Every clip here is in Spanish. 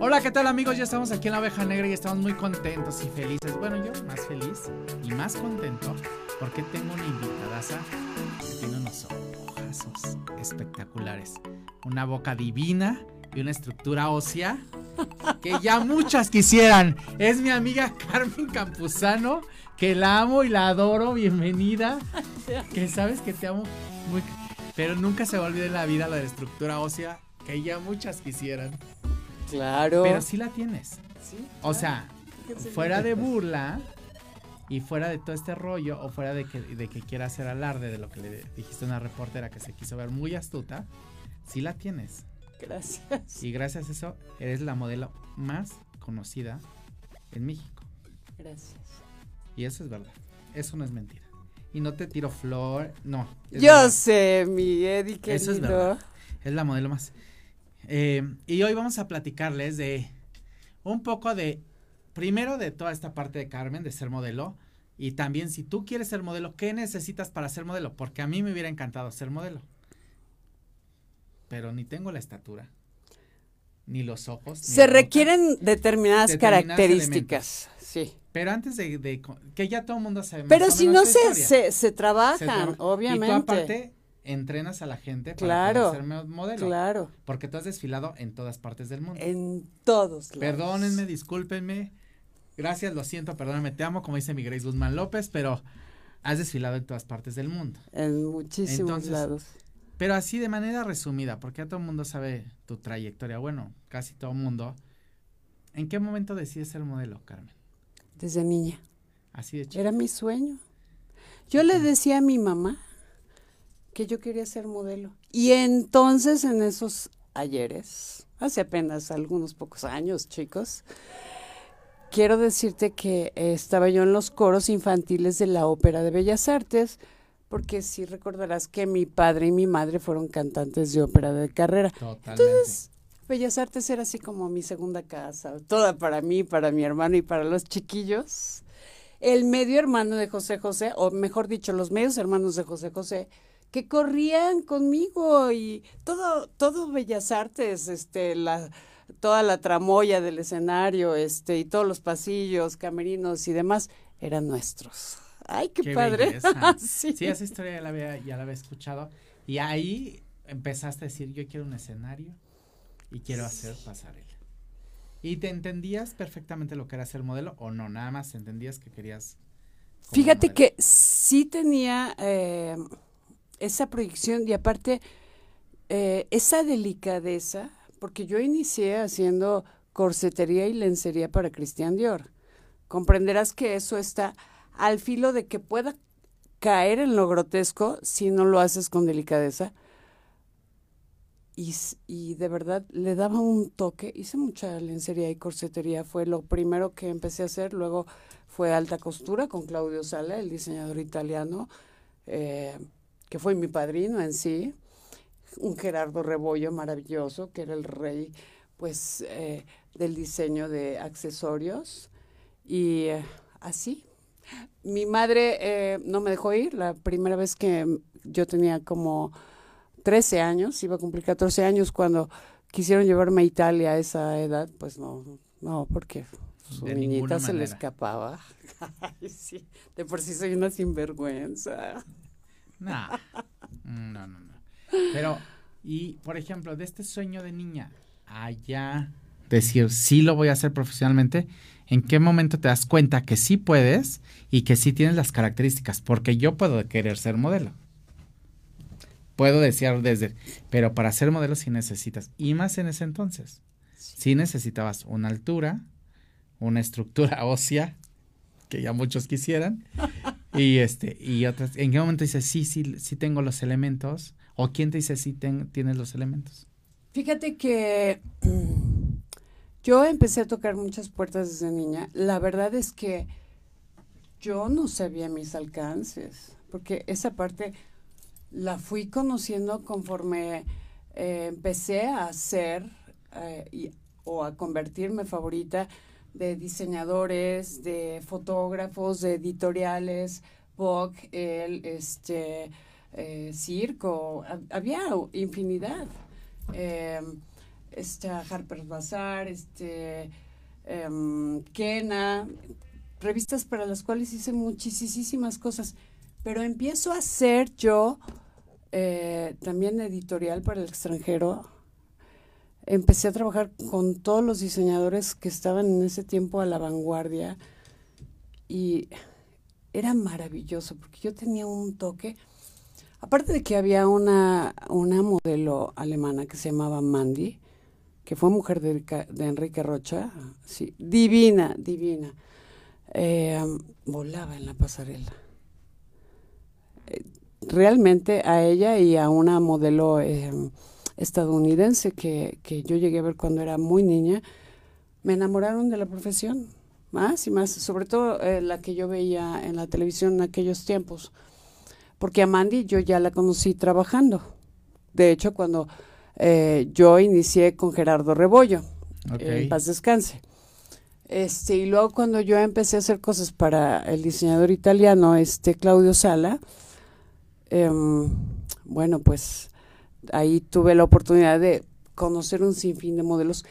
Hola, ¿qué tal amigos? Ya estamos aquí en la oveja negra y estamos muy contentos y felices. Bueno, yo más feliz y más contento porque tengo una invitadaza que tiene unos ojazos espectaculares, una boca divina y una estructura ósea que ya muchas quisieran. Es mi amiga Carmen Campuzano, que la amo y la adoro. Bienvenida. Que sabes que te amo muy... Pero nunca se va a olvidar en la vida la de estructura ósea que ya muchas quisieran. Claro. Pero sí la tienes. Sí, O sea, fuera de burla y fuera de todo este rollo o fuera de que, de que quiera hacer alarde de lo que le dijiste a una reportera que se quiso ver muy astuta, sí la tienes. Gracias. Y gracias a eso eres la modelo más conocida en México. Gracias. Y eso es verdad. Eso no es mentira. Y no te tiro flor, no. Yo verdad. sé, mi Eddie querido. Eso es verdad. Es la modelo más. Eh, y hoy vamos a platicarles de un poco de, primero de toda esta parte de Carmen, de ser modelo. Y también si tú quieres ser modelo, ¿qué necesitas para ser modelo? Porque a mí me hubiera encantado ser modelo. Pero ni tengo la estatura, ni los ojos. ni Se boca. requieren determinadas, características. Sí. Pero antes de, de que ya todo el mundo sabe. Pero si no se, se, se Se trabajan, traba- obviamente. Y tú aparte entrenas a la gente para Claro, poder ser mo- modelo. Claro. Porque tú has desfilado en todas partes del mundo. En todos lados. Perdónenme, discúlpenme. Gracias, lo siento, perdóname, te amo, como dice mi Grace Guzmán López, pero has desfilado en todas partes del mundo. En muchísimos Entonces, lados. Pero así de manera resumida, porque ya todo el mundo sabe tu trayectoria, bueno, casi todo el mundo. ¿En qué momento decides ser modelo, Carmen? Desde niña. Así de chico. Era mi sueño. Yo le decía a mi mamá que yo quería ser modelo. Y entonces en esos ayeres, hace apenas algunos pocos años, chicos, quiero decirte que estaba yo en los coros infantiles de la Ópera de Bellas Artes, porque sí recordarás que mi padre y mi madre fueron cantantes de ópera de carrera. Totalmente. Entonces, Bellas Artes era así como mi segunda casa, toda para mí, para mi hermano y para los chiquillos. El medio hermano de José José, o mejor dicho, los medios hermanos de José José, que corrían conmigo y todo, todo Bellas Artes, este, la, toda la tramoya del escenario, este, y todos los pasillos, camerinos y demás, eran nuestros. Ay, qué, Qué padre. sí. Sí, esa historia ya la había, ya la había escuchado. Y ahí empezaste a decir, yo quiero un escenario y quiero hacer pasarela. ¿Y te entendías perfectamente lo que era ser modelo o no? Nada más entendías que querías... Fíjate que sí tenía eh, esa proyección y aparte eh, esa delicadeza, porque yo inicié haciendo corsetería y lencería para Christian Dior. Comprenderás que eso está al filo de que pueda caer en lo grotesco si no lo haces con delicadeza. Y, y de verdad le daba un toque. Hice mucha lencería y corsetería, fue lo primero que empecé a hacer. Luego fue alta costura con Claudio Sala, el diseñador italiano, eh, que fue mi padrino en sí. Un Gerardo Rebollo maravilloso, que era el rey, pues, eh, del diseño de accesorios. Y eh, así. Mi madre eh, no me dejó ir. La primera vez que yo tenía como 13 años, iba a cumplir 14 años cuando quisieron llevarme a Italia a esa edad, pues no, no, porque su De niñita se le escapaba. Ay, sí, de por sí soy una sinvergüenza. Nah. Mm, No, no, no. Pero, y por ejemplo, de este sueño de niña, allá decir, sí lo voy a hacer profesionalmente, ¿en qué momento te das cuenta que sí puedes y que sí tienes las características? Porque yo puedo querer ser modelo. Puedo desear desde, pero para ser modelo sí necesitas, y más en ese entonces, sí necesitabas una altura, una estructura ósea, que ya muchos quisieran, y este, y otras, ¿en qué momento dices, sí, sí, sí tengo los elementos? ¿O quién te dice, sí ten- tienes los elementos? Fíjate que yo empecé a tocar muchas puertas desde niña. La verdad es que yo no sabía mis alcances, porque esa parte la fui conociendo conforme eh, empecé a hacer eh, y- o a convertirme favorita de diseñadores, de fotógrafos, de editoriales, Vogue, el este eh, circo, hab- había infinidad. Eh, Harper's Bazaar, este, em, Kena, revistas para las cuales hice muchísimas cosas. Pero empiezo a hacer yo eh, también editorial para el extranjero. Empecé a trabajar con todos los diseñadores que estaban en ese tiempo a la vanguardia y era maravilloso porque yo tenía un toque. Aparte de que había una, una modelo alemana que se llamaba Mandy, que fue mujer de, Enrique Rocha, sí, divina, divina. Eh, volaba en la pasarela. Eh, realmente a ella y a una modelo eh, estadounidense que, que, yo llegué a ver cuando era muy niña, me enamoraron de la profesión, más y más, sobre todo la que yo veía en la televisión en aquellos tiempos, porque a Mandy yo ya la conocí trabajando. De hecho, cuando eh, yo inicié con Gerardo Rebollo, en paz descanse. Este, y luego cuando yo empecé a hacer cosas para el diseñador italiano, este Claudio Sala, em, bueno, pues ahí tuve la oportunidad de conocer un sinfín de modelos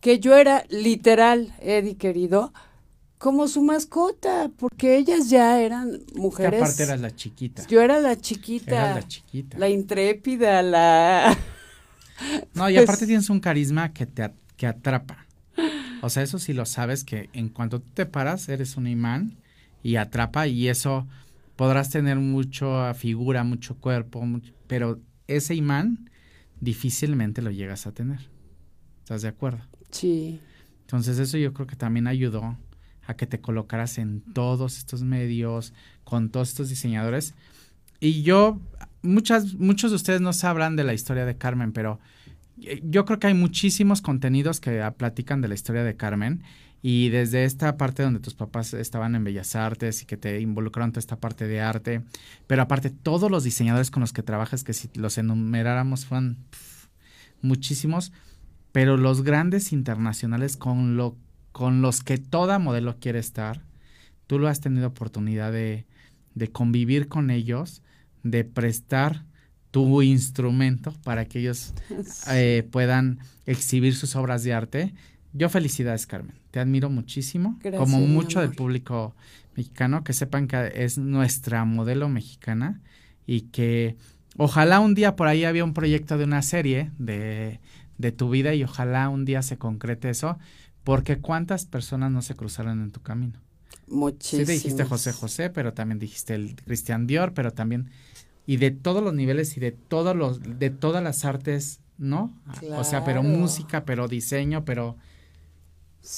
que yo era literal, Eddie querido, como su mascota, porque ellas ya eran mujeres. aparte eras la chiquita. Yo era la chiquita. la chiquita. La intrépida, la no, y aparte tienes un carisma que te que atrapa. O sea, eso sí lo sabes que en cuanto tú te paras eres un imán y atrapa y eso podrás tener mucho figura, mucho cuerpo, pero ese imán difícilmente lo llegas a tener. ¿Estás de acuerdo? Sí. Entonces eso yo creo que también ayudó a que te colocaras en todos estos medios, con todos estos diseñadores. Y yo muchas, muchos de ustedes no sabrán de la historia de Carmen, pero eh, yo creo que hay muchísimos contenidos que platican de la historia de Carmen y desde esta parte donde tus papás estaban en Bellas Artes y que te involucraron toda esta parte de arte, pero aparte todos los diseñadores con los que trabajas, que si los enumeráramos fueron muchísimos, pero los grandes internacionales con, lo, con los que toda modelo quiere estar, tú lo has tenido oportunidad de, de convivir con ellos de prestar tu instrumento para que ellos eh, puedan exhibir sus obras de arte. Yo felicidades, Carmen. Te admiro muchísimo. como mucho del público mexicano, que sepan que es nuestra modelo mexicana y que ojalá un día por ahí había un proyecto de una serie de, de tu vida y ojalá un día se concrete eso, porque cuántas personas no se cruzaron en tu camino. Muchísimo. Sí dijiste José José, pero también dijiste el Cristian Dior, pero también y de todos los niveles y de todos los de todas las artes, ¿no? O sea, pero música, pero diseño, pero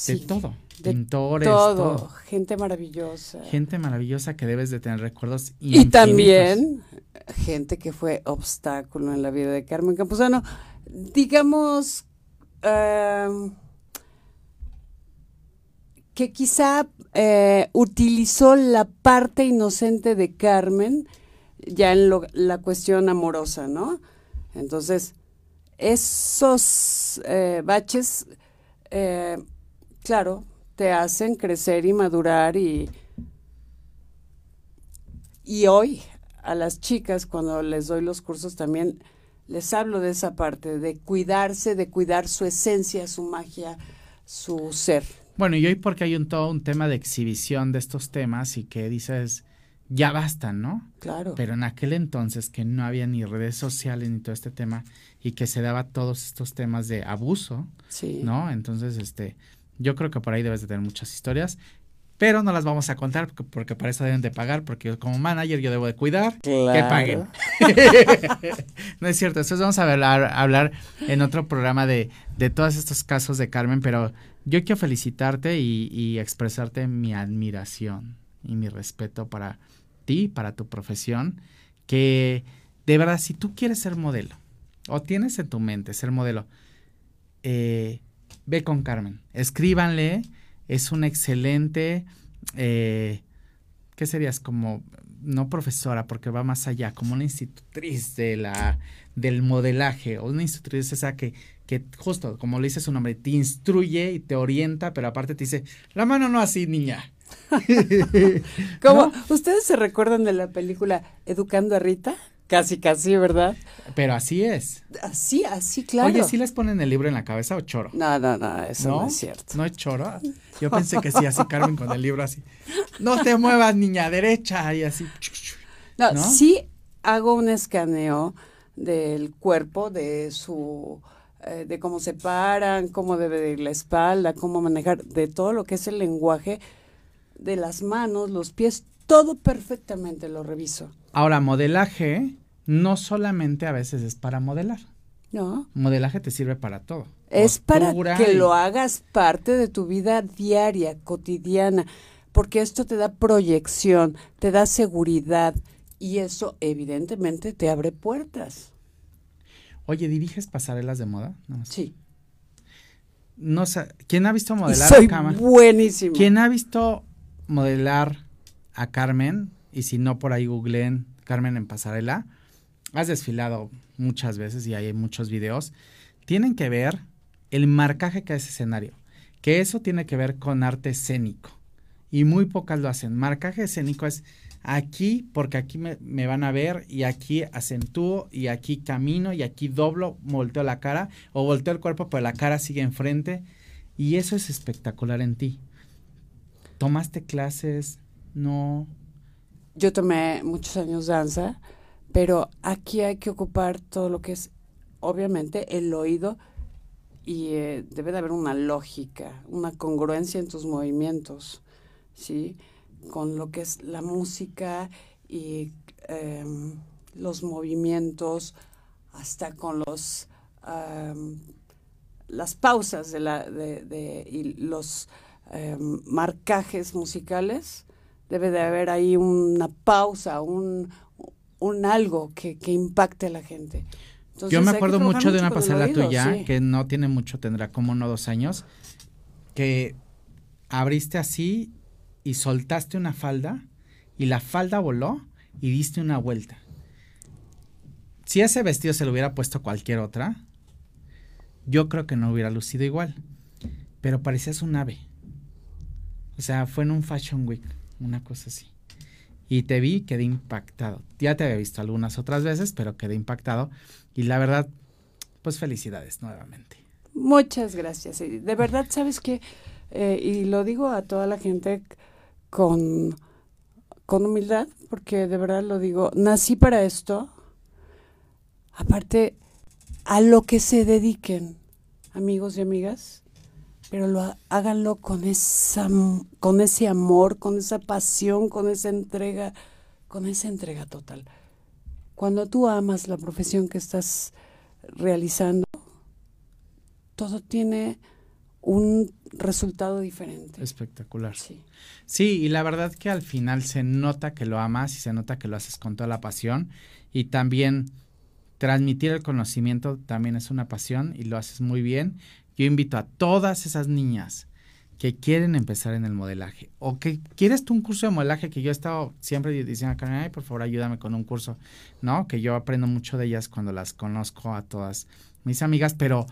de todo, de pintores, todo. gente maravillosa. Gente maravillosa que debes de tener recuerdos y también gente que fue obstáculo en la vida de Carmen Campuzano. Digamos em, que quizá eh, utilizó la parte inocente de Carmen ya en la cuestión amorosa, ¿no? Entonces, esos eh, baches, eh, claro, te hacen crecer y madurar y, y hoy a las chicas cuando les doy los cursos también les hablo de esa parte, de cuidarse, de cuidar su esencia, su magia, su ser. Bueno, y hoy porque hay un todo un tema de exhibición de estos temas y que dices, ya bastan, ¿no? Claro. Pero en aquel entonces que no había ni redes sociales ni todo este tema y que se daba todos estos temas de abuso, sí. ¿no? Entonces, este, yo creo que por ahí debes de tener muchas historias, pero no las vamos a contar porque, para eso deben de pagar, porque como manager yo debo de cuidar que paguen. no es cierto, entonces vamos a hablar, hablar en otro programa de, de todos estos casos de Carmen, pero yo quiero felicitarte y, y expresarte mi admiración y mi respeto para para tu profesión, que de verdad, si tú quieres ser modelo, o tienes en tu mente ser modelo, eh, ve con Carmen, escríbanle, es una excelente, eh, ¿qué serías? Como, no profesora, porque va más allá, como una institutriz de la, del modelaje, o una institutriz esa que, que justo, como le dice su nombre, te instruye y te orienta, pero aparte te dice, la mano no así, niña, como, ¿Ustedes se recuerdan de la película Educando a Rita? Casi, casi, ¿verdad? Pero así es. Así, así, claro. Oye, ¿sí les ponen el libro en la cabeza o choro? No, no, no, eso no, es cierto. ¿No es choro? Yo pensé que sí, así Carmen con el libro así. No te muevas, niña, derecha, y así. No, sí hago un escaneo del cuerpo, de su, eh, de cómo se paran, cómo debe ir la espalda, cómo manejar, de todo lo que es el lenguaje de las manos, los pies, todo perfectamente lo reviso. Ahora, modelaje no solamente a veces es para modelar. No. Modelaje te sirve para todo. Es para que lo hagas parte de tu vida diaria, cotidiana, porque esto te da proyección, te da seguridad y eso evidentemente te abre puertas. Oye, ¿diriges pasarelas de moda? Sí. No sé, ¿quién ha visto modelar soy Buenísimo. ¿Quién ha visto modelar a Carmen? Y si no, por ahí googleen Carmen en pasarela. Has desfilado muchas veces y hay muchos videos. Tienen que ver el marcaje que es escenario. Que eso tiene que ver con arte escénico. Y muy pocas lo hacen. Marcaje escénico es aquí porque aquí me, me, van a ver y aquí acentúo y aquí camino y aquí doblo, volteo la cara o volteo el cuerpo pero la cara sigue enfrente y eso es espectacular en ti. ¿Tomaste clases? No. Yo tomé muchos años danza, pero aquí hay que ocupar todo lo que es, obviamente, el oído y eh, debe de haber una lógica, una congruencia en tus movimientos, ¿sí? Con lo que es la música y em, los movimientos, hasta con los las pausas de la de, y los Em, marcajes musicales, debe de haber ahí una pausa, un, un algo que, que impacte a la gente. Yo me acuerdo mucho de una pasada tuya, que no tiene mucho, tendrá como uno o dos años, que abriste así y soltaste una falda y la falda voló y diste una vuelta. Si ese vestido se lo hubiera puesto cualquier otra, yo creo que no hubiera lucido igual. Pero parecías un ave. O sea, fue en un Fashion Week, una cosa así. Y te vi, quedé impactado. Ya te había visto algunas otras veces, pero quedé impactado. Y la verdad, pues felicidades nuevamente. Muchas gracias. De verdad, sabes que, eh, y lo digo a toda la gente con, con humildad, porque de verdad lo digo, nací para esto. Aparte, a lo que se dediquen, amigos y amigas, pero lo, háganlo con, esa, con ese amor, con esa pasión, con esa entrega, con esa entrega total. Cuando tú amas la profesión que estás realizando, todo tiene un resultado diferente. Espectacular. Sí. Sí, y la verdad que al final se nota que lo amas y se nota que lo haces con toda la pasión y también transmitir el conocimiento también es una pasión y lo haces muy bien yo invito a todas esas niñas que quieren empezar en el modelaje o que quieres tú un curso de modelaje que yo he estado siempre diciendo a ay, por favor, ayúdame con un curso, ¿no? Que yo aprendo mucho de ellas cuando las conozco a todas mis amigas, pero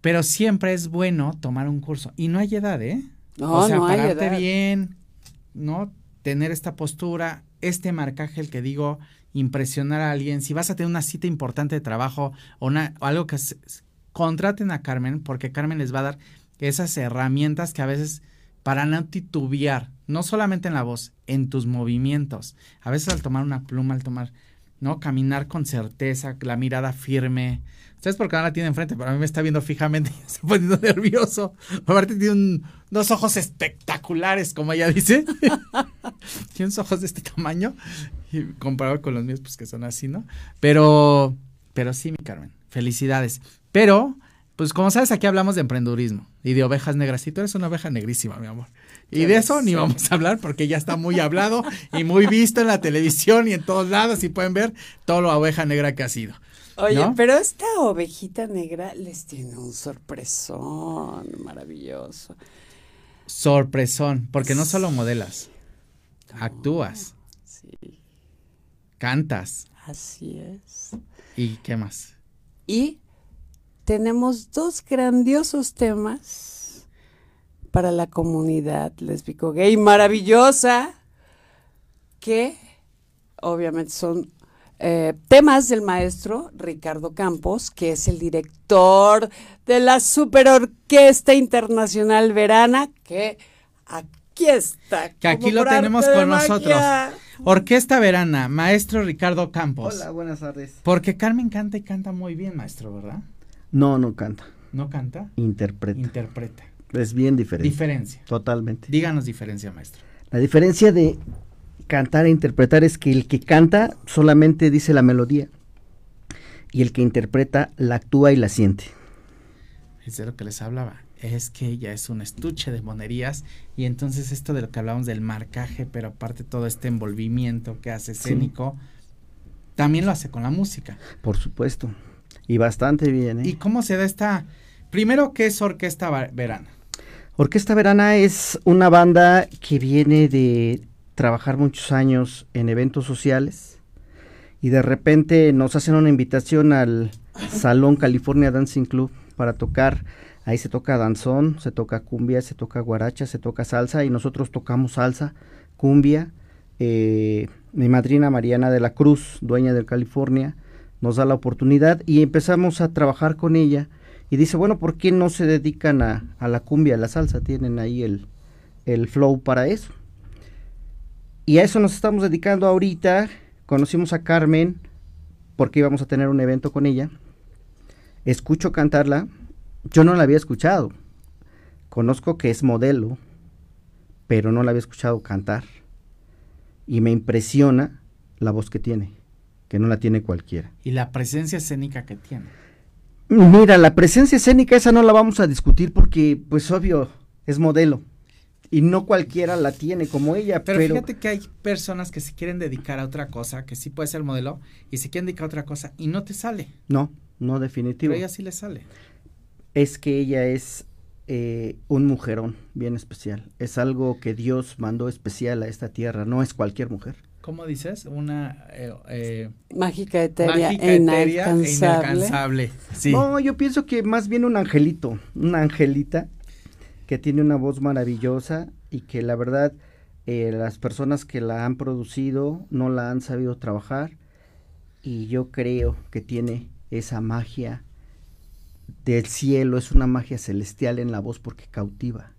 pero siempre es bueno tomar un curso y no hay edad, ¿eh? No, o sea, no pararte bien, ¿no? Tener esta postura, este marcaje el que digo, impresionar a alguien, si vas a tener una cita importante de trabajo o, una, o algo que contraten a Carmen porque Carmen les va a dar esas herramientas que a veces para no titubear, no solamente en la voz, en tus movimientos. A veces al tomar una pluma, al tomar, ¿no? Caminar con certeza, la mirada firme. Ustedes porque no la tiene enfrente, pero a mí me está viendo fijamente y está poniendo nervioso. Aparte tiene unos ojos espectaculares, como ella dice. tiene unos ojos de este tamaño, y comparado con los míos, pues que son así, ¿no? Pero, pero sí, mi Carmen, felicidades. Pero, pues como sabes, aquí hablamos de emprendurismo y de ovejas negras. Y tú eres una oveja negrísima, mi amor. Y de eso ni vamos a hablar porque ya está muy hablado y muy visto en la televisión y en todos lados y pueden ver todo lo oveja negra que ha sido. Oye, pero esta ovejita negra les tiene un sorpresón maravilloso. Sorpresón, porque no solo modelas, actúas, sí. cantas. Así es. ¿Y qué más? Y tenemos dos grandiosos temas para la comunidad lésbico gay maravillosa que obviamente son eh, temas del maestro Ricardo Campos, que es el director de la Super Orquesta Internacional Verana, que aquí está. Que aquí lo tenemos con nosotros. Orquesta Verana, maestro Ricardo Campos. Hola, buenas tardes. Porque Carmen canta y canta muy bien, maestro, ¿verdad? No, no canta. ¿No canta? Interpreta. Interpreta. Es bien diferente. Diferencia. Totalmente. Díganos diferencia, maestro. La diferencia de cantar e interpretar es que el que canta solamente dice la melodía y el que interpreta la actúa y la siente. Es de lo que les hablaba. Es que ella es un estuche de monerías y entonces esto de lo que hablamos del marcaje, pero aparte todo este envolvimiento que hace escénico, también lo hace con la música. Por supuesto. Y bastante bien. ¿eh? ¿Y cómo se da esta... Primero, ¿qué es Orquesta Verana? Orquesta Verana es una banda que viene de trabajar muchos años en eventos sociales y de repente nos hacen una invitación al Salón California Dancing Club para tocar. Ahí se toca danzón, se toca cumbia, se toca guaracha, se toca salsa y nosotros tocamos salsa, cumbia. Eh, mi madrina Mariana de la Cruz, dueña del California, nos da la oportunidad y empezamos a trabajar con ella y dice, bueno, ¿por qué no se dedican a, a la cumbia, a la salsa? Tienen ahí el, el flow para eso. Y a eso nos estamos dedicando ahorita. Conocimos a Carmen porque íbamos a tener un evento con ella. Escucho cantarla. Yo no la había escuchado. Conozco que es modelo, pero no la había escuchado cantar. Y me impresiona la voz que tiene, que no la tiene cualquiera. Y la presencia escénica que tiene. Mira, la presencia escénica esa no la vamos a discutir porque, pues obvio, es modelo y no cualquiera la tiene como ella. Pero, fíjate que hay personas que se quieren dedicar a otra cosa, que sí puede ser modelo, y se quieren dedicar a otra cosa y no te sale. No, no definitivo. Pero ella sí le sale. Es que ella es eh, un mujerón bien especial. Es algo que Dios mandó especial a esta tierra, no es cualquier mujer. ¿Cómo dices? Una eh, eh, mágica etérea, mágica, e inalcanzable. Sí. No, yo pienso que más bien un angelito, una angelita que tiene una voz maravillosa y que la verdad eh, las personas que la han producido no la han sabido trabajar y yo creo que tiene esa magia del cielo, es una magia celestial en la voz porque cautiva.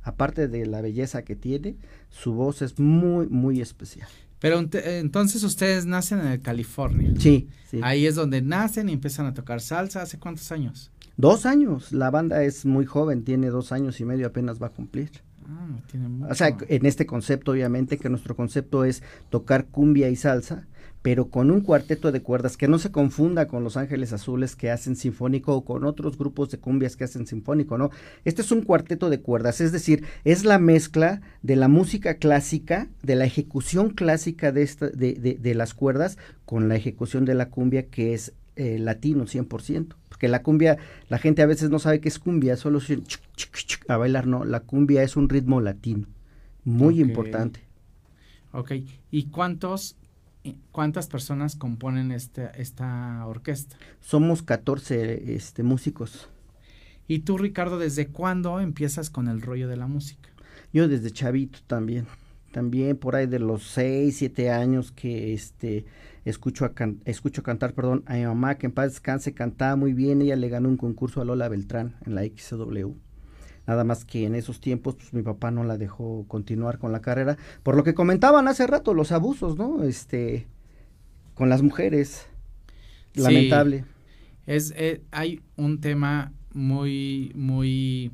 Aparte de la belleza que tiene, su voz es muy, muy especial. Pero entonces ustedes nacen en California. Sí, sí. Ahí es donde nacen y empiezan a tocar salsa. ¿Hace cuántos años? Dos años, la banda es muy joven, tiene dos años y medio, apenas va a cumplir. Ah, tiene mucho. O sea, en este concepto, obviamente, que nuestro concepto es tocar cumbia y salsa, pero con un cuarteto de cuerdas que no se confunda con los Ángeles Azules que hacen sinfónico o con otros grupos de cumbias que hacen sinfónico, ¿no? Este es un cuarteto de cuerdas, es decir, es la mezcla de la música clásica, de la ejecución clásica de, esta, de, de, de las cuerdas con la ejecución de la cumbia que es eh, latino 100%. Porque la cumbia, la gente a veces no sabe qué es cumbia, solo a bailar, no. La cumbia es un ritmo latino, muy importante. Ok, ¿y cuántos, cuántas personas componen este, esta orquesta? Somos 14 este, músicos. ¿Y tú, Ricardo, desde cuándo empiezas con el rollo de la música? Yo desde chavito también. También por ahí de los 6, 7 años que este escucho, a escucho cantar perdón, a mi mamá, que en paz descanse, cantaba muy bien, ella le ganó un concurso a Lola Beltrán en la XW. Nada más que en esos tiempos, pues mi papá no la dejó continuar con la carrera, por lo que comentaban hace rato, los abusos, ¿no? Este, con las mujeres. Lamentable. Es, eh, hay un tema muy, muy,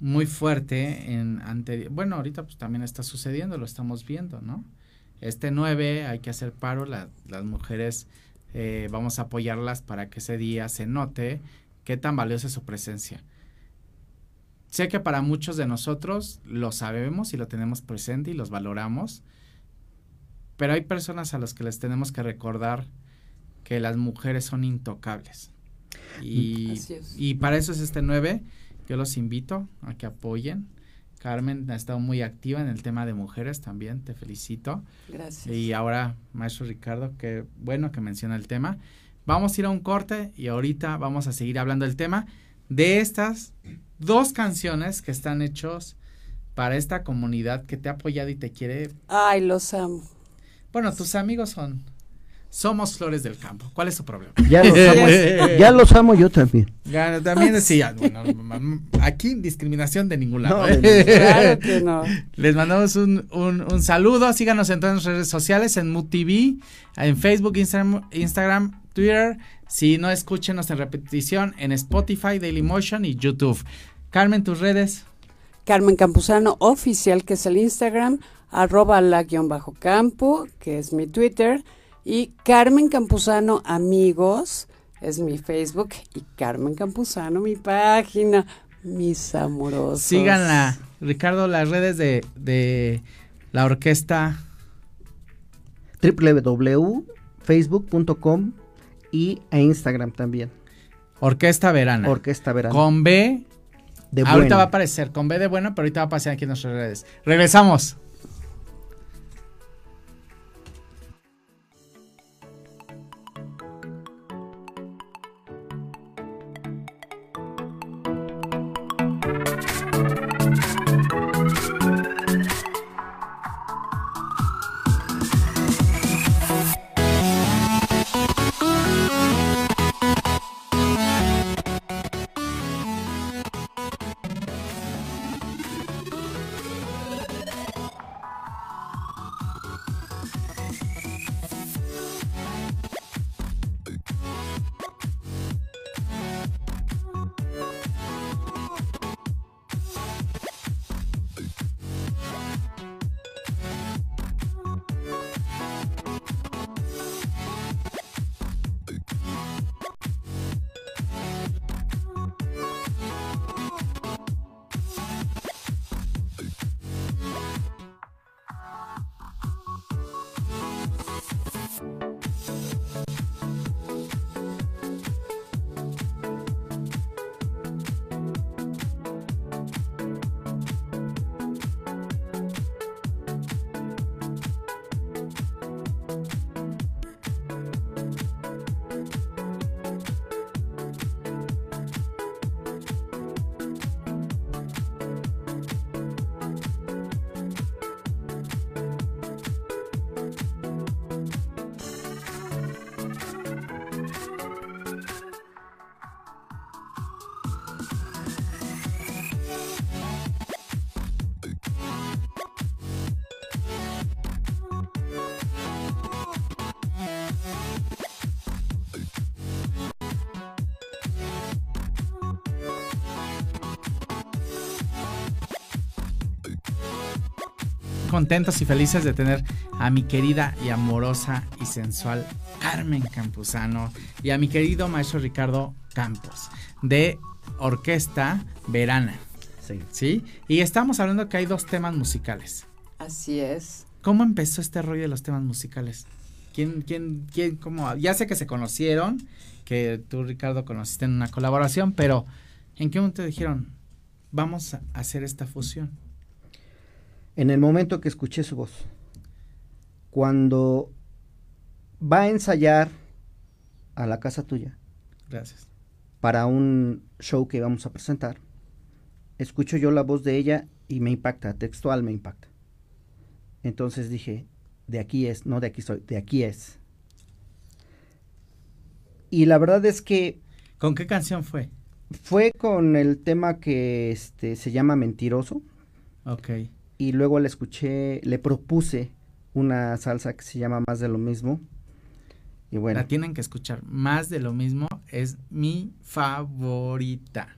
muy fuerte en ante, bueno, ahorita pues también está sucediendo, lo estamos viendo, ¿no? Este 9 hay que hacer paro, las mujeres eh, vamos a apoyarlas para que ese día se note qué tan valiosa es su presencia. Sé que para muchos de nosotros lo sabemos y lo tenemos presente y los valoramos, pero hay personas a las que les tenemos que recordar que las mujeres son intocables. Y, y para eso es este 9. Yo los invito a que apoyen Carmen ha estado muy activa en el tema de mujeres también, te felicito. Gracias. Y ahora, maestro Ricardo, qué bueno que menciona el tema. Vamos a ir a un corte y ahorita vamos a seguir hablando del tema de estas dos canciones que están hechos para esta comunidad que te ha apoyado y te quiere. Ay, los amo. Bueno, tus amigos son somos flores del campo. ¿Cuál es su problema? Ya los amo, ya los amo yo también. Ya, también decía, bueno, aquí discriminación de ningún lado. No, ¿eh? claro que no. Les mandamos un, un, un, saludo. Síganos en todas nuestras redes sociales, en MUTV, en Facebook, Instagram, Instagram, Twitter. Si no, escúchenos en repetición en Spotify, Dailymotion y YouTube. Carmen, tus redes. Carmen Campuzano Oficial, que es el Instagram, arroba la guion bajo campo, que es mi Twitter, y Carmen Campuzano Amigos, es mi Facebook, y Carmen Campuzano, mi página, mis amorosos. Síganla, Ricardo, las redes de, de la orquesta. www.facebook.com y a Instagram también. Orquesta Verana. Orquesta Verana. Con B de ahorita bueno. va a aparecer con B de bueno, pero ahorita va a aparecer aquí en nuestras redes. Regresamos. Contentos y felices de tener a mi querida y amorosa y sensual Carmen Campuzano y a mi querido maestro Ricardo Campos de Orquesta Verana. Sí. ¿Sí? Y estamos hablando que hay dos temas musicales. Así es. ¿Cómo empezó este rollo de los temas musicales? ¿Quién, quién, quién, cómo? Ya sé que se conocieron, que tú, Ricardo, conociste en una colaboración, pero ¿en qué momento dijeron, vamos a hacer esta fusión? En el momento que escuché su voz. Cuando va a ensayar a la casa tuya. Gracias. Para un show que vamos a presentar, escucho yo la voz de ella y me impacta, textual me impacta. Entonces dije, de aquí es, no de aquí soy, de aquí es. Y la verdad es que... ¿Con qué canción fue? Fue con el tema que este, se llama Mentiroso. Ok y luego le escuché, le propuse una salsa que se llama Más de lo mismo. Y bueno. La tienen que escuchar. Más de lo mismo es mi favorita.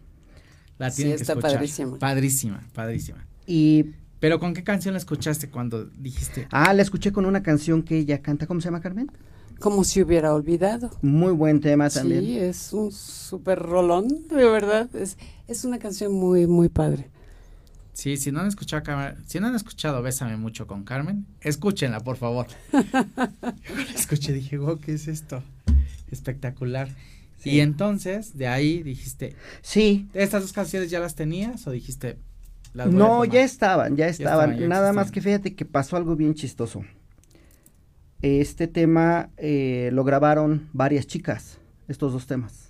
La tienen que escuchar. Padrísima. Padrísima, padrísima. Y pero ¿con qué canción la escuchaste cuando dijiste? Ah, la escuché con una canción que ella canta, ¿cómo se llama Carmen? Como si hubiera olvidado. Muy buen tema también. Sí, es un súper rolón, de verdad. Es, es una canción muy, muy padre. Sí, si no han escuchado si no han escuchado Bésame mucho con Carmen, escúchenla, por favor. Yo la escuché dije, wow, ¿qué es esto? Espectacular. Sí. Y entonces, de ahí dijiste, sí. ¿Estas dos canciones ya las tenías o dijiste? Las no, ya estaban, ya estaban. Ya estaban ya Nada más que fíjate que pasó algo bien chistoso. Este tema eh, lo grabaron varias chicas, estos dos temas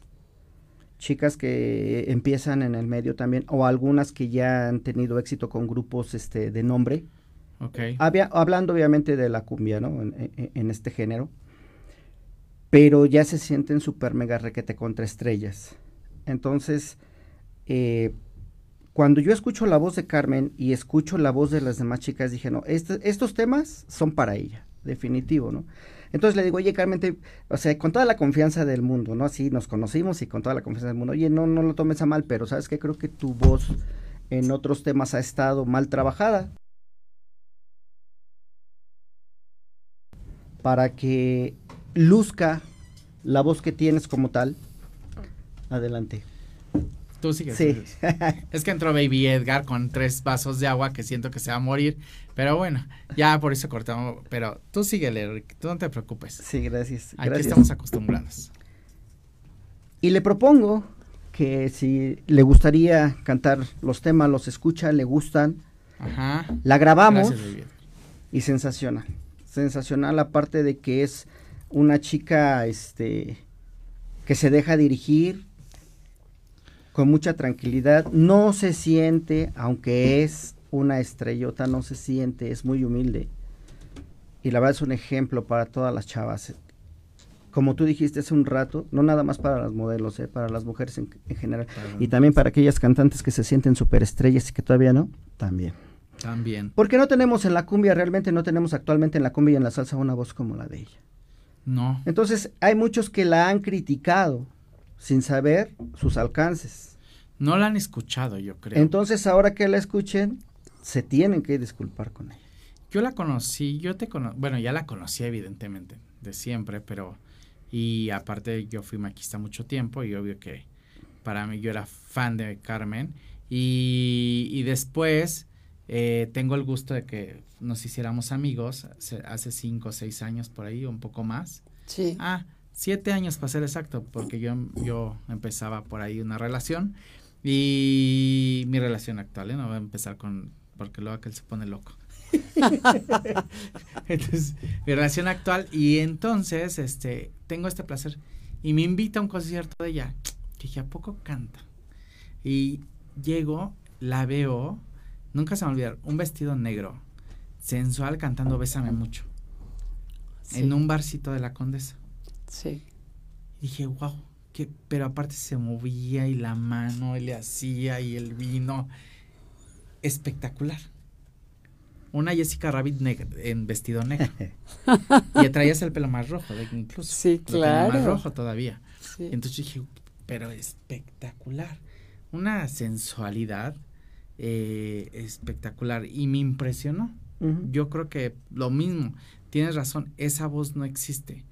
chicas que empiezan en el medio también o algunas que ya han tenido éxito con grupos este de nombre. Okay. Había, hablando obviamente de la cumbia, ¿no? En, en, en, este género. pero ya se sienten súper mega requete contra estrellas. Entonces, eh, cuando yo escucho la voz de Carmen y escucho la voz de las demás chicas, dije, no, este, estos temas son para ella, definitivo, ¿no? Entonces le digo, oye, Carmen, o sea, con toda la confianza del mundo, ¿no? Así nos conocimos y con toda la confianza del mundo, oye, no, no lo tomes a mal, pero sabes que creo que tu voz en otros temas ha estado mal trabajada. Para que luzca la voz que tienes como tal. Adelante. Tú sigues. Sí. Es que entró Baby Edgar con tres vasos de agua que siento que se va a morir. Pero bueno, ya por eso cortamos. Pero tú síguele, Rick. Tú no te preocupes. Sí, gracias. Aquí gracias. estamos acostumbrados. Y le propongo que si le gustaría cantar los temas, los escucha, le gustan, Ajá. la grabamos Gracias, y sensacional. Sensacional aparte de que es una chica este que se deja dirigir con mucha tranquilidad, no se siente, aunque es una estrellota, no se siente, es muy humilde. Y la verdad es un ejemplo para todas las chavas. Como tú dijiste hace un rato, no nada más para las modelos, eh, para las mujeres en, en general. Para- Y también para aquellas cantantes que se sienten superestrellas y que todavía no, también. También. Porque no tenemos en la cumbia, realmente no tenemos actualmente en la cumbia y en la salsa una voz como la de ella. No. Entonces, hay muchos que la han criticado sin saber sus alcances. No la han escuchado, yo creo. Entonces, ahora que la escuchen, se tienen que disculpar con ella. Yo la conocí, yo te conocí, bueno, ya la conocí evidentemente, de siempre, pero, y aparte yo fui maquista mucho tiempo y obvio que para mí yo era fan de Carmen y, y después eh, tengo el gusto de que nos hiciéramos amigos hace, hace cinco o seis años por ahí, un poco más. Sí. Ah, siete años para ser exacto, porque yo, yo empezaba por ahí una relación y mi relación actual, ¿eh? no voy a empezar con, porque luego aquel se pone loco. entonces, mi relación actual y entonces, este, tengo este placer y me invita a un concierto de ella, que dije, ¿a poco canta? Y llego, la veo, nunca se me va a olvidar, un vestido negro, sensual, cantando Bésame mucho, sí, en un barcito de la Condesa. sí. Y dije, wow, que, pero aparte se movía y la mano y le hacía y el vino. Espectacular. Una Jessica Rabbit negra, en vestido negro. y traías el pelo más rojo, de- incluso. Sí, tenía Más claro. rojo todavía. Sí. Entonces dije, pero espectacular. Una sensualidad eh, espectacular. Y me impresionó. Yo creo que lo mismo, tienes razón, esa voz no existe.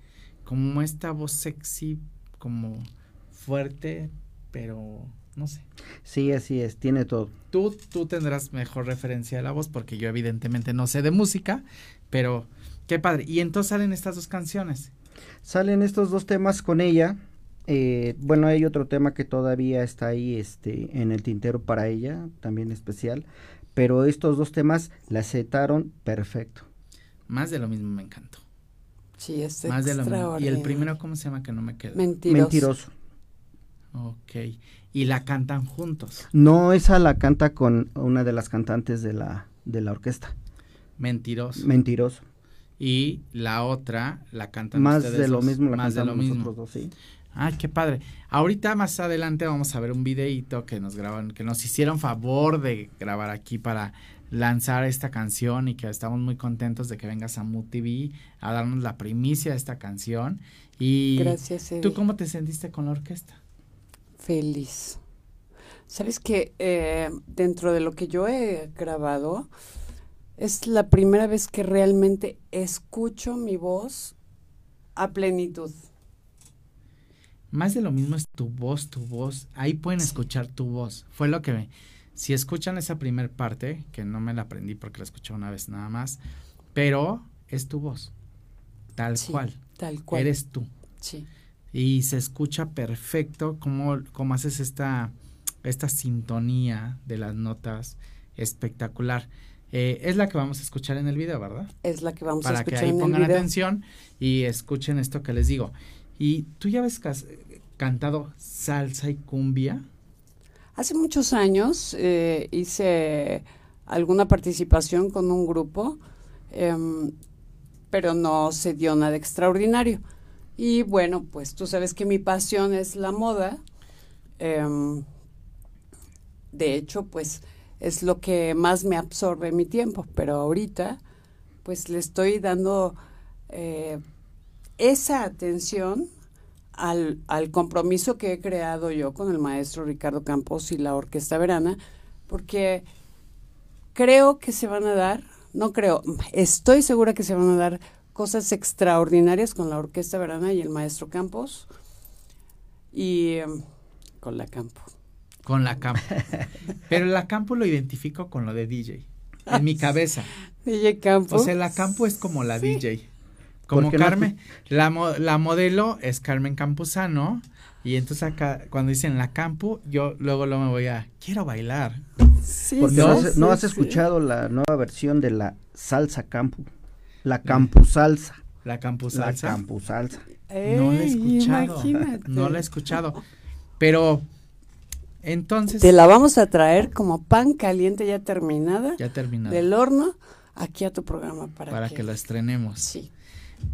Como esta voz sexy, como fuerte, pero no sé. Sí, así es, tiene todo. Tú, tú tendrás mejor referencia de la voz porque yo evidentemente no sé de música, pero qué padre. Y entonces salen estas dos canciones. Salen estos dos temas con ella. eh, bueno, hay otro tema que todavía está ahí este, en el tintero para ella, también especial. Pero estos dos temas la aceptaron perfecto. Más de lo mismo me encantó. Sí, es Más de lo mismo. Y el primero, ¿cómo se llama? Que no me queda. Mentiroso. Mentiroso. Ok. Y la cantan juntos. No, esa la canta con una de las cantantes de la, de la orquesta. Mentiroso. Mentiroso. y la otra la cantan Más ustedes de lo dos. mismo la Más de lo mismo. nosotros dos, sí. Ay, qué padre. Ahorita más adelante vamos a ver un videíto que nos graban, que nos hicieron favor de grabar aquí para lanzar esta canción y que estamos muy contentos de que vengas a Mu TV a darnos la primicia de esta canción. Y Gracias, Eddie. ¿tú cómo te sentiste con la orquesta? Feliz. Sabes que eh, dentro de lo que yo he grabado, es la primera vez que realmente escucho mi voz a plenitud. Más de lo mismo es tu voz, tu voz. Ahí pueden escuchar tu voz. Fue lo que me... Si escuchan esa primer parte, que no me la aprendí porque la escuché una vez nada más, pero es tu voz. Tal Sí, cual. Tal cual. Eres tú. Sí. Y se escucha perfecto cómo, cómo haces esta, esta sintonía de las notas. Espectacular. Eh, es la que vamos a escuchar en el video, ¿verdad? Es la que vamos a Para que escuchar ahí en el pongan atención y escuchen esto que les digo. Y tú ya habías cas- cantado salsa y cumbia. Hace muchos años eh, hice alguna participación con un grupo, em, pero no se dio nada extraordinario. Y bueno, pues tú sabes que mi pasión es la moda. Em, de hecho, pues es lo que más me absorbe mi tiempo, pero ahorita pues le estoy dando eh, esa atención al, al, compromiso que he creado yo con el maestro Ricardo Campos y la Orquesta Verana, porque creo que se van a dar, no creo, estoy segura que se van a dar cosas extraordinarias con la Orquesta Verana y el maestro Campos y em, con la Campo. Con la Campo. Pero la Campo lo identifico con lo de DJ. En mi cabeza. DJ Campo. O sea, la Campo es como la DJ. Como Carmen. La, la modelo es Carmen Campuzano. Y entonces acá, cuando dicen la campo, yo luego, luego me voy a, quiero bailar. Sí, Porque no, has, no has escuchado la nueva versión de la salsa campo. La campu salsa. La campu salsa. La campu salsa. no la he escuchado. No la he escuchado. Pero entonces. Te la vamos a traer como pan caliente ya terminada. Ya terminada. Del horno aquí a tu programa para, para que, lo estrenemos. Sí.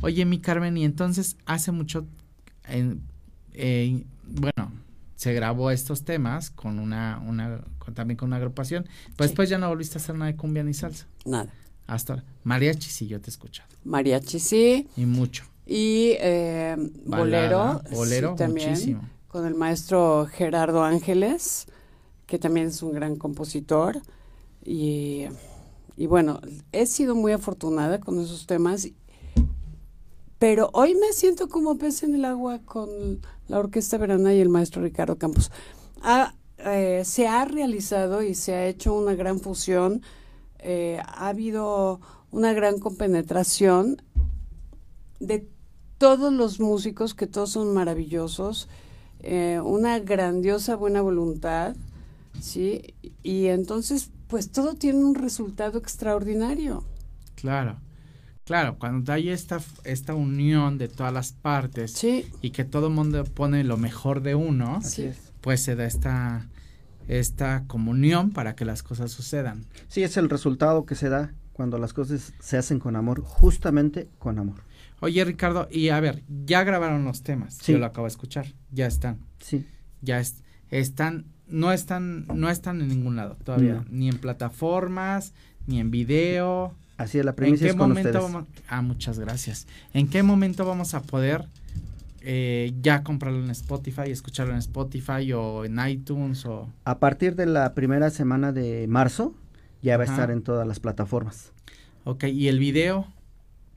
Oye, mi Carmen, y entonces hace mucho, eh, bueno, se grabó estos temas con una, una también con una agrupación, pues después ya no volviste a hacer nada de cumbia ni salsa. Nada. Hasta ahora. Mariachi sí, yo te he escuchado. Mariachi sí. Y mucho. Y eh, bolero. Bolero, también, muchísimo. Con el maestro Gerardo Ángeles, que también es un gran compositor. Y, y bueno, he sido muy afortunada con esos temas pero hoy me siento como pez en el agua con la Orquesta Verana y el maestro Ricardo Campos. Eh, se ha realizado y se ha hecho una gran fusión, eh, ha habido una gran compenetración de todos los músicos, que todos son maravillosos, eh, una grandiosa buena voluntad, ¿sí? Y entonces, pues todo tiene un resultado extraordinario. Claro. Claro, cuando hay esta, esta unión de todas las partes y que todo el mundo pone lo mejor de uno, pues se da esta, esta comunión para que las cosas sucedan. Sí, es el resultado que se da cuando las cosas se hacen con amor, justamente con amor. Oye, Ricardo, y a ver, ya grabaron los temas, sí. yo lo acabo de escuchar, ya están. Sí. Ya están, no están, no están en ningún lado todavía, ni en plataformas, ni en video. Así es, la premisa ¿En qué momento Vamos, ah, muchas gracias. ¿En qué momento vamos a poder eh, ya comprarlo en Spotify, escucharlo en Spotify o en iTunes o... A partir de la primera semana de marzo ya va a estar en todas las plataformas. Ok, ¿y el video?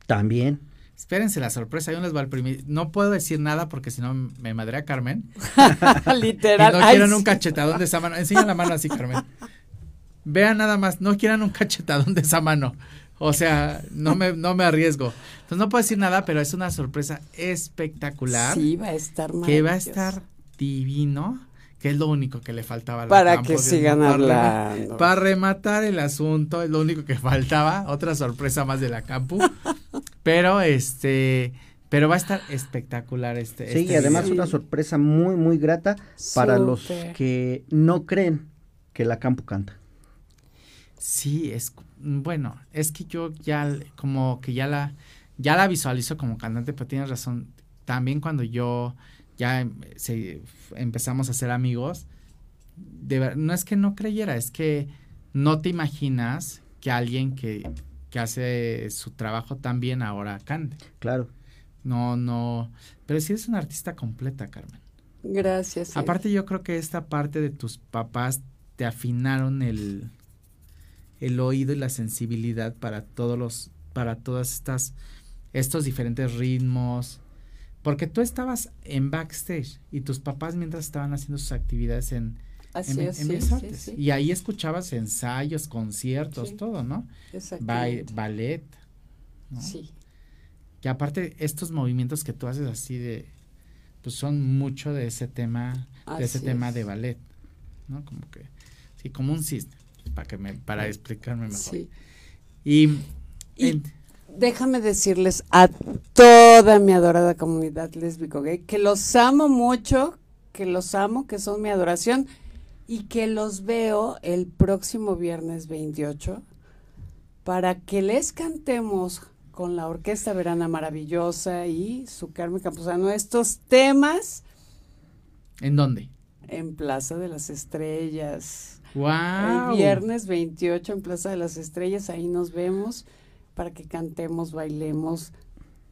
También. Espérense la sorpresa, yo les voy al primer... No puedo decir nada porque si no me madrea Carmen. Literal. Y no quieran un cachetadón de esa mano. Enseña la mano así, Carmen. Vean nada más, no quieran un cachetadón de esa mano. O sea, no me, no me arriesgo. Entonces no puedo decir nada, pero es una sorpresa espectacular. Sí, va a estar Que va a estar divino, que es lo único que le faltaba. Para que sigan hablando. Para rematar el asunto, es lo único que faltaba. Otra sorpresa más de la campu. pero este pero va a estar espectacular este. Sí, este y además una sorpresa muy, muy grata para los que no creen que la campu canta. Sí, es bueno, es que yo ya como que ya la ya la visualizo como cantante, pero tienes razón. También cuando yo ya em, empezamos a ser amigos, de no es que no creyera, es que no te imaginas que alguien que, que hace su trabajo tan bien ahora cante. Claro. No, no, pero sí es una artista completa, Carmen. Gracias. Aparte yo creo que esta parte de tus papás te afinaron el, el oído y la sensibilidad para todos los, para todas estas, estos diferentes ritmos. Porque tú estabas en backstage y tus papás mientras estaban haciendo sus actividades en, Así Artes. Y ahí escuchabas ensayos, conciertos, todo, ¿no? ballet. Sí. Que aparte estos movimientos que tú haces así de, pues son mucho de ese tema, de ese tema de ballet, ¿no? Como que, sí, como un cisne para que me, para explicarme mejor. Sí. Y, déjame decirles a toda mi adorada comunidad lésbico gay que los amo mucho, que los amo, que son mi adoración y que los veo el próximo viernes 28 para que les cantemos con la Orquesta Verana Maravillosa y su Carmen Campuzano estos temas. ¿En dónde? En Plaza de las Estrellas. ¡Wow! El viernes 28 en Plaza de las Estrellas, ahí nos vemos para que cantemos, bailemos,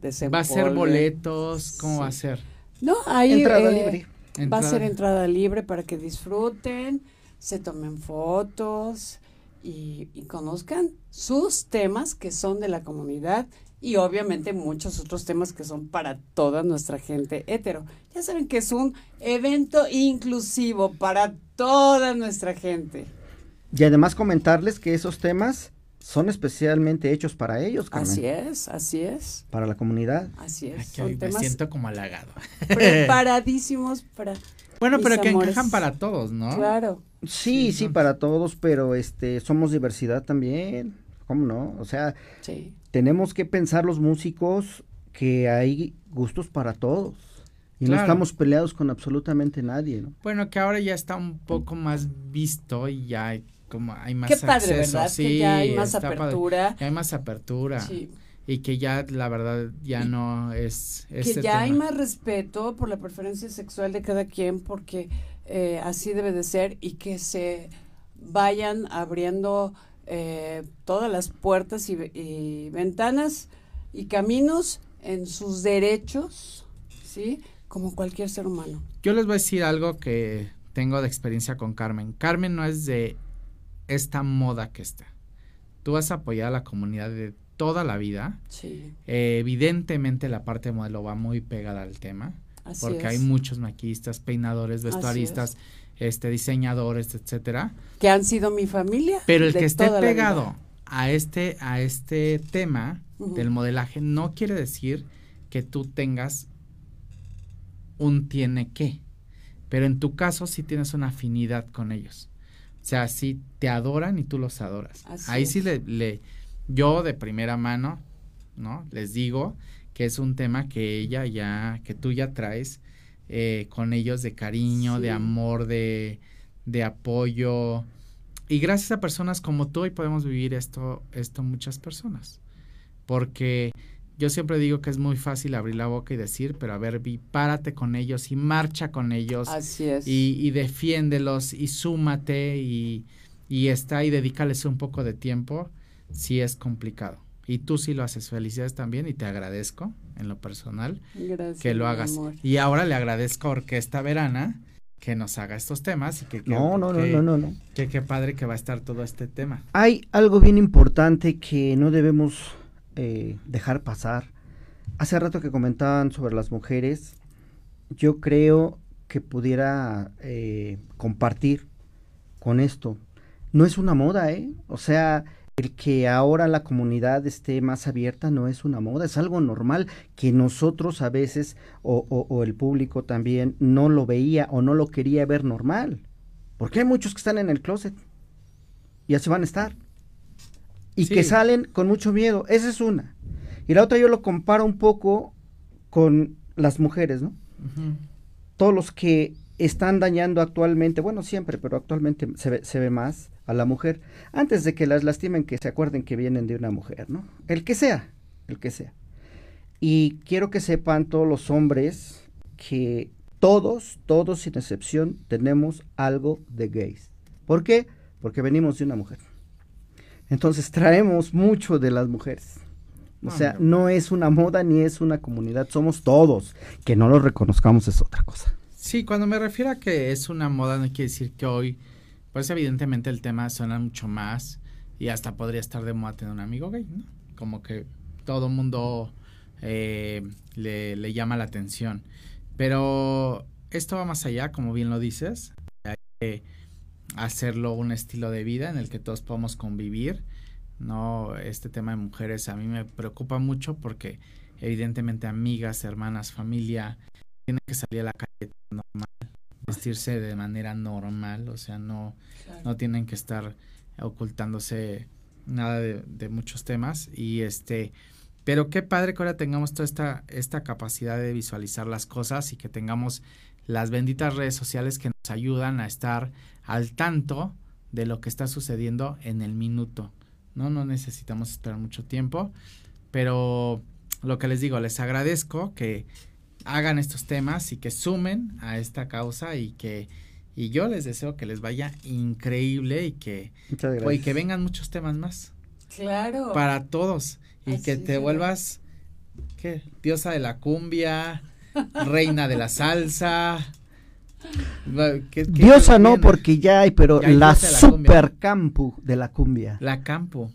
¿Va a ser boletos? ¿Cómo va a ser? No, ahí entrada eh, libre. Va a ser entrada libre para que disfruten, se tomen fotos y, conozcan sus temas que son de la comunidad y obviamente muchos otros temas que son para toda nuestra gente hetero. Ya saben que es un evento inclusivo para toda nuestra gente. Y además comentarles que esos temas son especialmente hechos para ellos. Así es, así es. Para la comunidad. Así es. me siento como halagado. Preparadísimos para. Bueno, pero que encajan para todos, ¿no? Claro. Sí, sí, para todos, pero este, somos diversidad también. ¿Cómo no? O sea, tenemos que pensar los músicos que hay gustos para todos. Y no estamos peleados con absolutamente nadie, ¿no? Bueno, que ahora ya está un poco más visto y ya hay como hay más Qué padre, ¿verdad? Sí, que ya hay más apertura. hay más apertura. Sí. Y que ya, la verdad, ya no es... Que ya hay más respeto por la preferencia sexual de cada quien, porque eh, así debe de ser, y que se vayan abriendo eh, todas las puertas y, y ventanas y caminos en sus derechos, ¿sí? Como cualquier ser humano. Yo les voy a decir algo que tengo de experiencia con Carmen. Carmen no es de esta moda que está. Tú vas a apoyar a la comunidad de toda la vida. Sí. Eh, evidentemente la parte modelo va muy pegada al tema. porque hay muchos maquillistas, peinadores, vestuaristas, este diseñadores, etcétera. Que han sido mi familia. Pero el que esté pegado a este, a este tema del modelaje no quiere decir que tú tengas un tiene que. Pero en tu caso sí tienes una afinidad con ellos. O sea, sí te adoran y tú los adoras. Ahí sí le, le, yo de primera mano, ¿no? Les digo que es un tema que ella ya, que tú ya traes eh, con ellos de cariño, de amor, de, de apoyo. Y gracias a personas como tú hoy podemos vivir esto, esto muchas personas. Porque yo siempre digo que es muy fácil abrir la boca y decir, pero a ver, vi, párate con ellos y marcha con ellos. Así es. Y, y defiéndelos y súmate y, y está y dedícales un poco de tiempo si es complicado. Y tú sí lo haces. Felicidades también y te agradezco en lo personal que lo hagas. Y ahora le agradezco a Orquesta Verana que nos haga estos temas y que, no, no, no, no, no, no. Que qué padre que va a estar todo este tema. Hay algo bien importante que no debemos eh, dejar pasar. Hace rato que comentaban sobre las mujeres, yo creo que pudiera eh, compartir con esto. No es una moda, ¿eh? O sea, el que ahora la comunidad esté más abierta no es una moda, es algo normal que nosotros a veces o, o el público también no lo veía o no lo quería ver normal. Porque hay muchos que están en el closet y así van a estar y que salen con mucho miedo. Esa es una. Y la otra yo lo comparo un poco con las mujeres, ¿no? Todos los que están dañando actualmente, bueno, siempre, pero actualmente se ve, se ve más a la mujer, antes de que las lastimen, que se acuerden que vienen de una mujer, ¿no? El que sea, el que sea. Y quiero que sepan todos los hombres que todos, todos sin excepción, tenemos algo de gays. ¿Por qué? Porque venimos de una mujer. Entonces traemos mucho de las mujeres. O ah, sea, no es una moda ni es una comunidad, somos todos. Que no lo reconozcamos es otra cosa. Sí, cuando me refiero a que es una moda, no quiere decir que hoy, pues evidentemente el tema suena mucho más y hasta podría estar de moda tener un amigo gay, ¿no? Como que todo mundo eh, le, le llama la atención. Pero esto va más allá, como bien lo dices. Hay que hacerlo un estilo de vida en el que todos podamos convivir. No, este tema de mujeres a mí me preocupa mucho porque evidentemente amigas, hermanas, familia tienen que salir a la calle normal, vestirse de manera normal, o sea, no, no tienen que estar ocultándose nada de, de, muchos temas y este pero qué padre que ahora tengamos toda esta esta capacidad de visualizar las cosas y que tengamos las benditas redes sociales que nos ayudan a estar al tanto de lo que está sucediendo en el minuto. No, no necesitamos esperar mucho tiempo pero lo que les digo, les agradezco que hagan estos temas y que sumen a esta causa y que y yo les deseo que les vaya increíble y que y que vengan muchos temas más. Claro. Para todos y que te vuelvas ¿qué? Diosa de la cumbia, reina de la salsa. Diosa no, porque ya hay, pero la, super campu de la cumbia. La campo.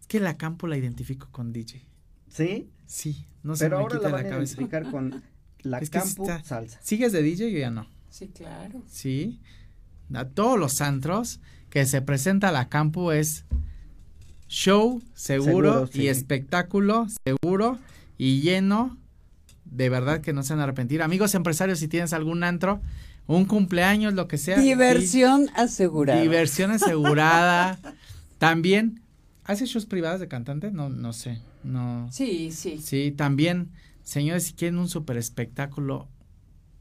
Es que la campo la identifico con DJ. ¿Sí? Sí, no sé. Pero ahora la, van a identificar con la campo salsa. ¿Sigues de DJ o ya no? Sí, claro. Sí. A todos los antros que se presenta la campo es show seguro, y espectáculo seguro y lleno. De verdad que no se van a arrepentir. Amigos empresarios, si tienes algún antro, un cumpleaños, lo que sea. Diversión asegurada. Diversión asegurada. también, ¿hace shows privadas de cantante? No, no sé. No. Sí, sí. Sí, también, señores, si quieren un super espectáculo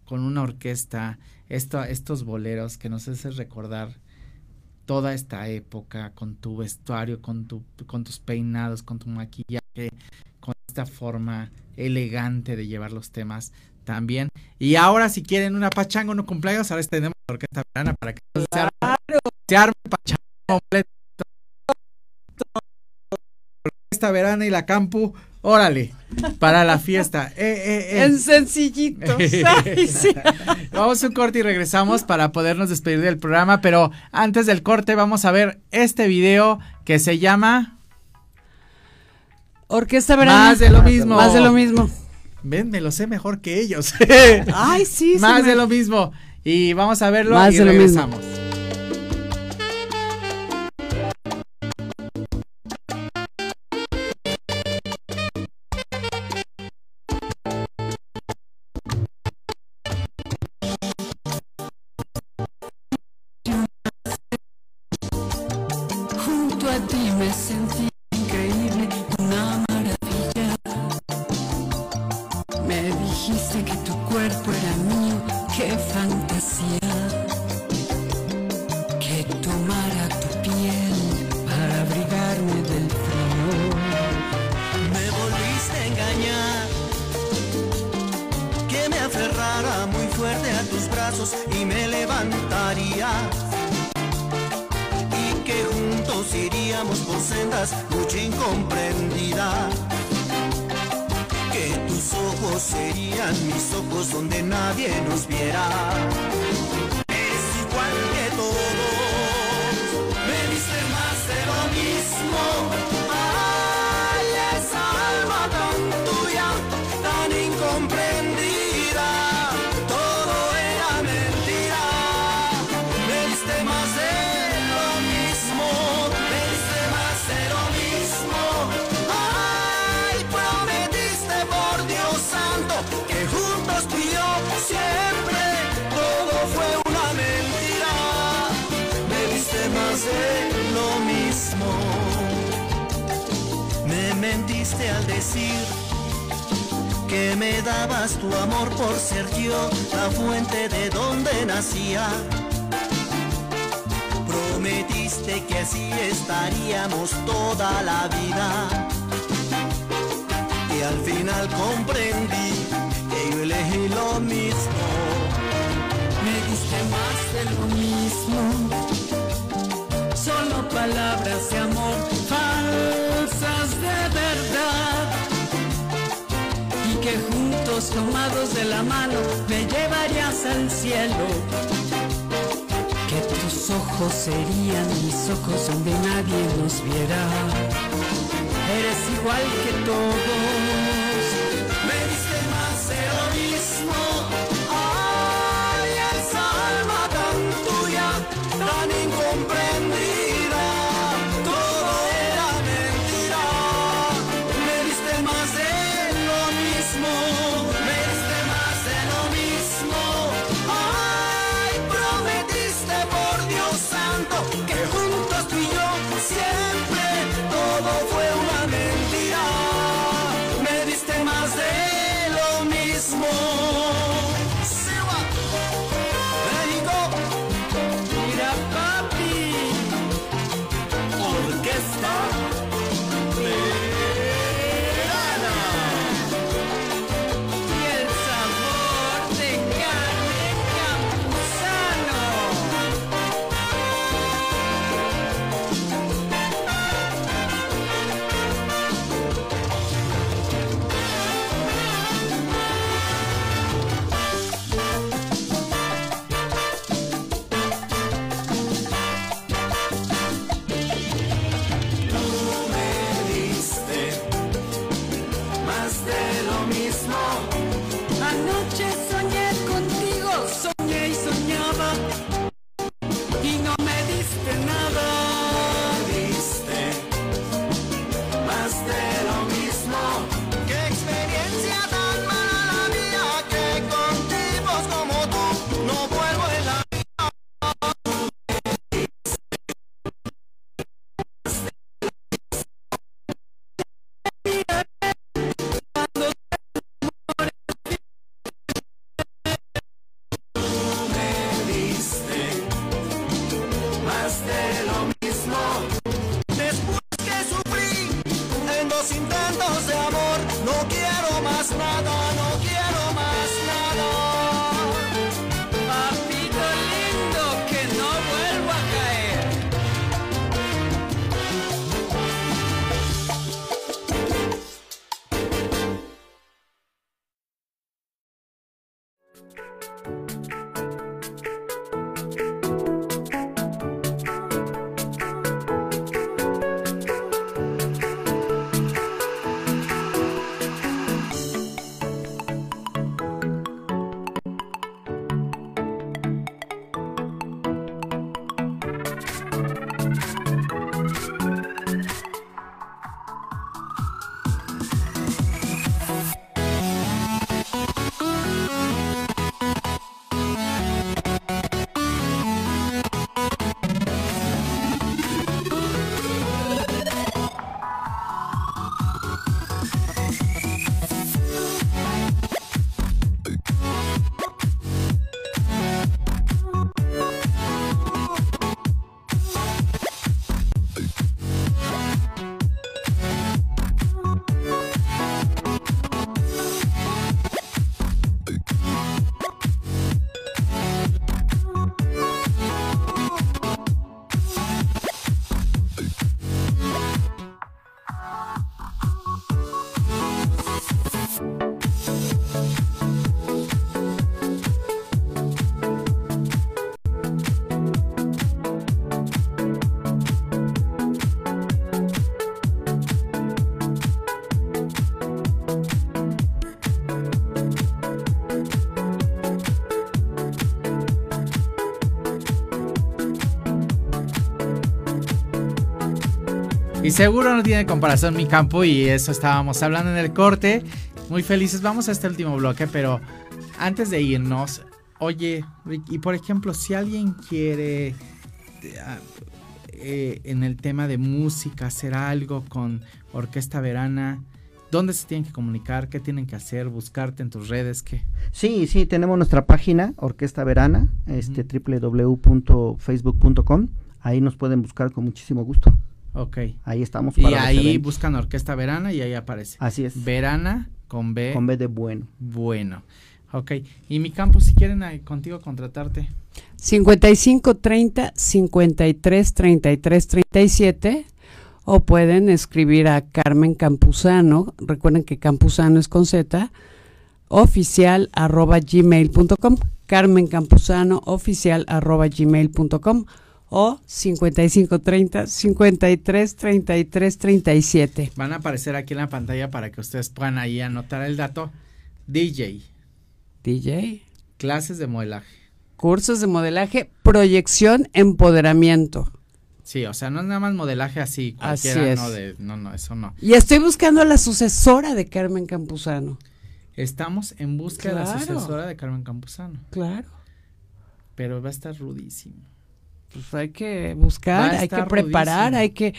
con una orquesta, esto, estos boleros que nos hace recordar toda esta época con tu vestuario, con tu, con tus peinados, con tu maquillaje, con esta forma elegante de llevar los temas también. Y ahora si quieren una pachanga, no cumpleaños, ahora tenemos la orquesta verana para que se arme, se arme pachanga completo. Orquesta verana y la campu, órale, para la fiesta. Eh, eh, eh. En sencillito. Vamos a un corte y regresamos para podernos despedir del programa, pero antes del corte vamos a ver este video que se llama... Orquesta Verana. Más de lo mismo. Más de lo mismo. Ven, me lo sé mejor que ellos. Ay, sí. Más de lo mismo. Y vamos a verlo y regresamos. Tu amor por ser yo la fuente de donde nacía. Prometiste que así estaríamos toda la vida. Y al final comprendí que yo elegí lo mismo. Me diste más de lo mismo. Solo palabras de amor falsas de verdad. Y que tomados de la mano me llevarías al cielo. Que tus ojos serían mis ojos donde nadie nos viera. Eres igual que todos, seguro no tiene comparación mi campo y eso estábamos hablando en el corte. Muy felices. Vamos a este último bloque, pero antes de irnos, oye, Rick, y por ejemplo, si alguien quiere eh, en el tema de música hacer algo con Orquesta Verana, ¿Dónde se tienen que comunicar? ¿Qué tienen que hacer? ¿Buscarte en tus redes? ¿Qué? Sí, sí, tenemos nuestra página, Orquesta Verana, este www.facebook.com. Ahí nos pueden buscar con muchísimo gusto. Ok. Ahí estamos. y ahí buscan Orquesta Verana y ahí aparece. Así es. Verana con B. Con B de bueno. Bueno. Ok. Y mi campo, si quieren contigo contratarte. 55 30 53 33 37 o pueden escribir a Carmen Campuzano, recuerden que Campuzano es con Z, oficial arroba gmail.com, Carmen Campuzano oficial arroba gmail.com o 5530 53 33 37. Van a aparecer aquí en la pantalla para que ustedes puedan ahí anotar el dato. DJ. DJ. Clases de modelaje. Cursos de modelaje, proyección, empoderamiento. Sí, o sea, no es nada más modelaje así, cualquiera, no, de, no, no, eso no. Y estoy buscando a la sucesora de Carmen Campuzano. Estamos en busca de la sucesora de Carmen Campuzano. Claro. Pero va a estar rudísimo. Pues hay que buscar, hay que preparar, hay que...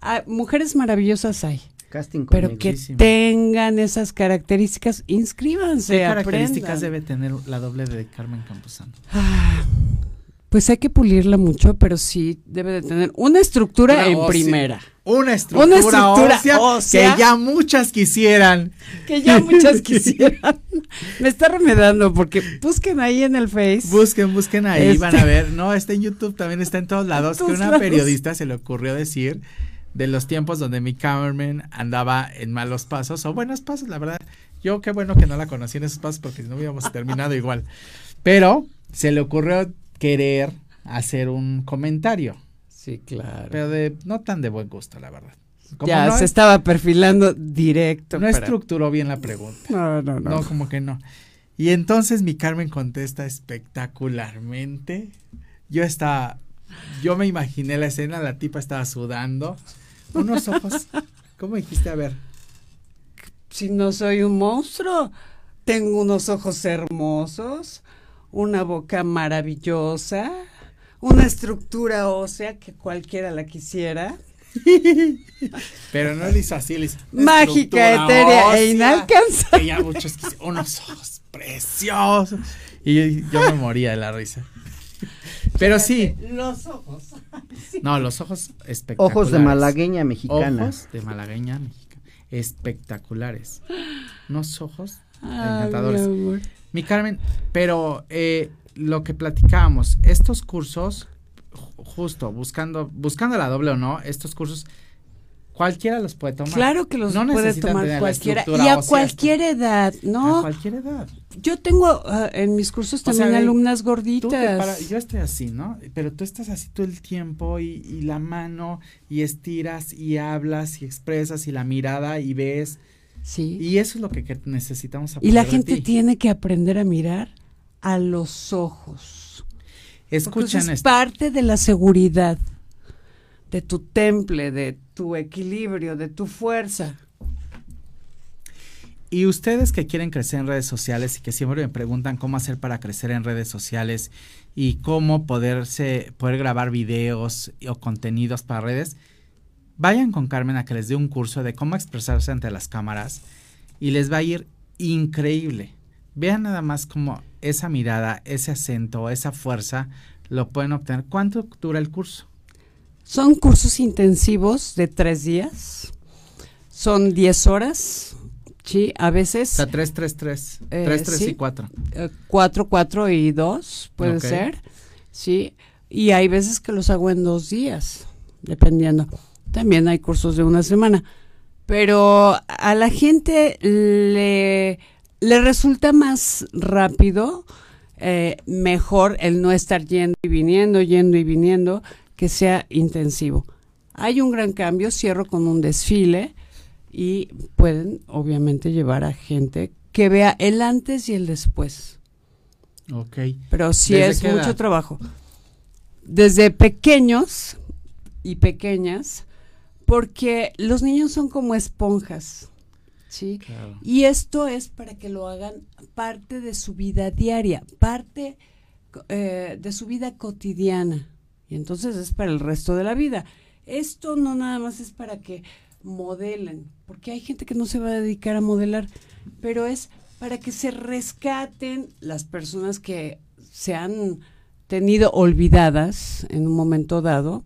Ah, mujeres maravillosas hay. Casting pero que tengan esas características, inscríbanse. ¿Qué características debe tener la doble de Carmen Campuzano? Ah, pues hay que pulirla mucho, pero sí debe de tener una estructura en primera. Una estructura, una estructura ósea, que ya muchas quisieran. Que ya muchas quisieran. Me está remedando porque busquen ahí en el Face. Busquen, busquen ahí, van a este. ver. No, está en YouTube, también está en todos lados. que una periodista se le ocurrió decir de los tiempos donde mi cameraman andaba en malos pasos o buenos pasos, la verdad. Yo qué bueno que no la conocí en esos pasos porque si no hubiéramos terminado igual. Pero se le ocurrió querer hacer un comentario. Sí, claro. Pero de no tan de buen gusto, la verdad. ya se estaba perfilando directo. No estructuró bien la pregunta. No, no, no. No, como que no. Y entonces mi Carmen contesta espectacularmente. Yo estaba, yo me imaginé la escena, la tipa estaba sudando, unos ojos. ¿Cómo dijiste? A ver. Si no soy un monstruo, tengo unos ojos hermosos, una boca maravillosa, una estructura ósea que cualquiera la quisiera. Pero no lo hizo así, le hizo mágica, etérea e inalcanzable. ya muchos unos ojos preciosos. Y yo, me moría de la risa. Pero sí. Los ojos. No, los ojos espectaculares. Ojos de malagueña mexicana. Ojos de malagueña mexicana. Espectaculares. Unos ojos encantadores. Mi Carmen, pero eh, lo que platicábamos, estos cursos, justo buscando, buscando la doble o no, estos cursos, cualquiera los puede tomar. Claro que los puede tomar cualquiera y a cualquier edad, ¿no? A cualquier edad. Yo tengo ah, en mis cursos también alumnas gorditas. yo estoy así, ¿no? Pero tú estás así todo el tiempo y, y la mano y estiras y hablas y expresas y la mirada y ves Sí. Y eso es lo que, necesitamos aprender. Y la gente tiene que aprender a mirar a los ojos. Escuchen es parte de la seguridad, de tu temple, de tu equilibrio, de tu fuerza. Y ustedes que quieren crecer en redes sociales y que siempre me preguntan cómo hacer para crecer en redes sociales y cómo poderse, poder grabar videos o contenidos para redes, Vayan con Carmen a que les dé un curso de cómo expresarse ante las cámaras y les va a ir increíble. Vean nada más cómo esa mirada, ese acento, esa fuerza lo pueden obtener. ¿Cuánto dura el curso? Son cursos intensivos de tres días. Son diez horas. Sí, a veces. O sea, tres, tres, tres. Eh, tres, tres y cuatro. Eh, cuatro, cuatro y dos, puede ser. Sí. Y hay veces que los hago en dos días, dependiendo. También hay cursos de una semana. Pero a la gente le, le resulta más rápido, eh, mejor el no estar yendo y viniendo, yendo y viniendo, que sea intensivo. Hay un gran cambio, cierro con un desfile y pueden obviamente llevar a gente que vea el antes y el después. Ok. Pero sí es mucho trabajo. Desde pequeños y pequeñas porque los niños son como esponjas. ¿Sí? Claro. Y esto es para que lo hagan parte de su vida diaria, parte eh, de su vida cotidiana. Y entonces es para el resto de la vida. Esto no nada más es para que modelen, porque hay gente que no se va a dedicar a modelar, pero es para que se rescaten las personas que se han tenido olvidadas en un momento dado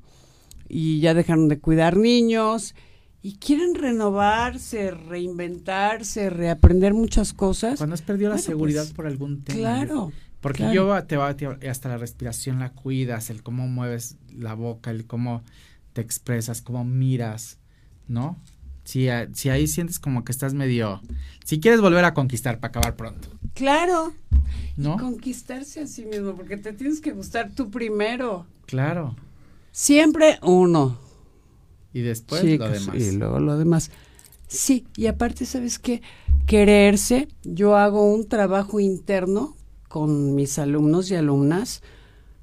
y ya dejaron de cuidar niños y quieren renovarse, reinventarse, reaprender muchas cosas. Cuando has perdido la seguridad pues, por algún tema. Claro. Porque claro. yo te va hasta la respiración la cuidas, el cómo mueves la boca, el cómo te expresas, cómo miras, ¿no? Si, si ahí sientes como que estás medio... Si quieres volver a conquistar para acabar pronto, Claro. ¿no? Conquistarse a sí mismo, porque te tienes que gustar tú primero. Claro. Siempre uno. Y después lo demás. Y luego lo demás. Sí, y aparte, ¿sabes qué? Quererse. Yo hago un trabajo interno con mis alumnos y alumnas,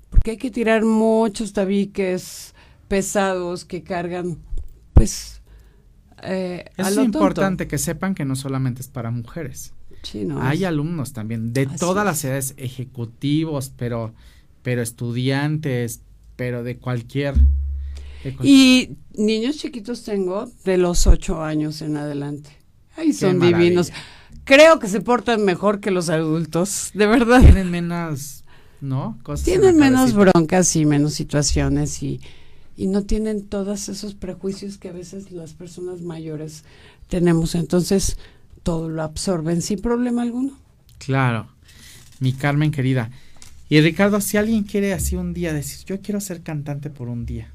porque hay que tirar muchos tabiques pesados que cargan, pues, eh, a Es lo tonto. importante que sepan que no solamente es para mujeres. Sí, no, Hay es- alumnos también de Así todas es. las edades, ejecutivos, pero, pero estudiantes, pero de cualquier... de Y niños chiquitos tengo de los ocho años en adelante. Ay, son divinos. Creo que se portan mejor que los adultos, de verdad. Tienen menos, ¿no? Cosas en Tienen menos broncas y menos situaciones y, y no tienen todos esos prejuicios que a veces las personas mayores tenemos. Entonces, todo lo absorben sin problema alguno. Claro, mi Carmen querida. Y Ricardo, si alguien quiere así un día decir, yo quiero ser cantante por un día,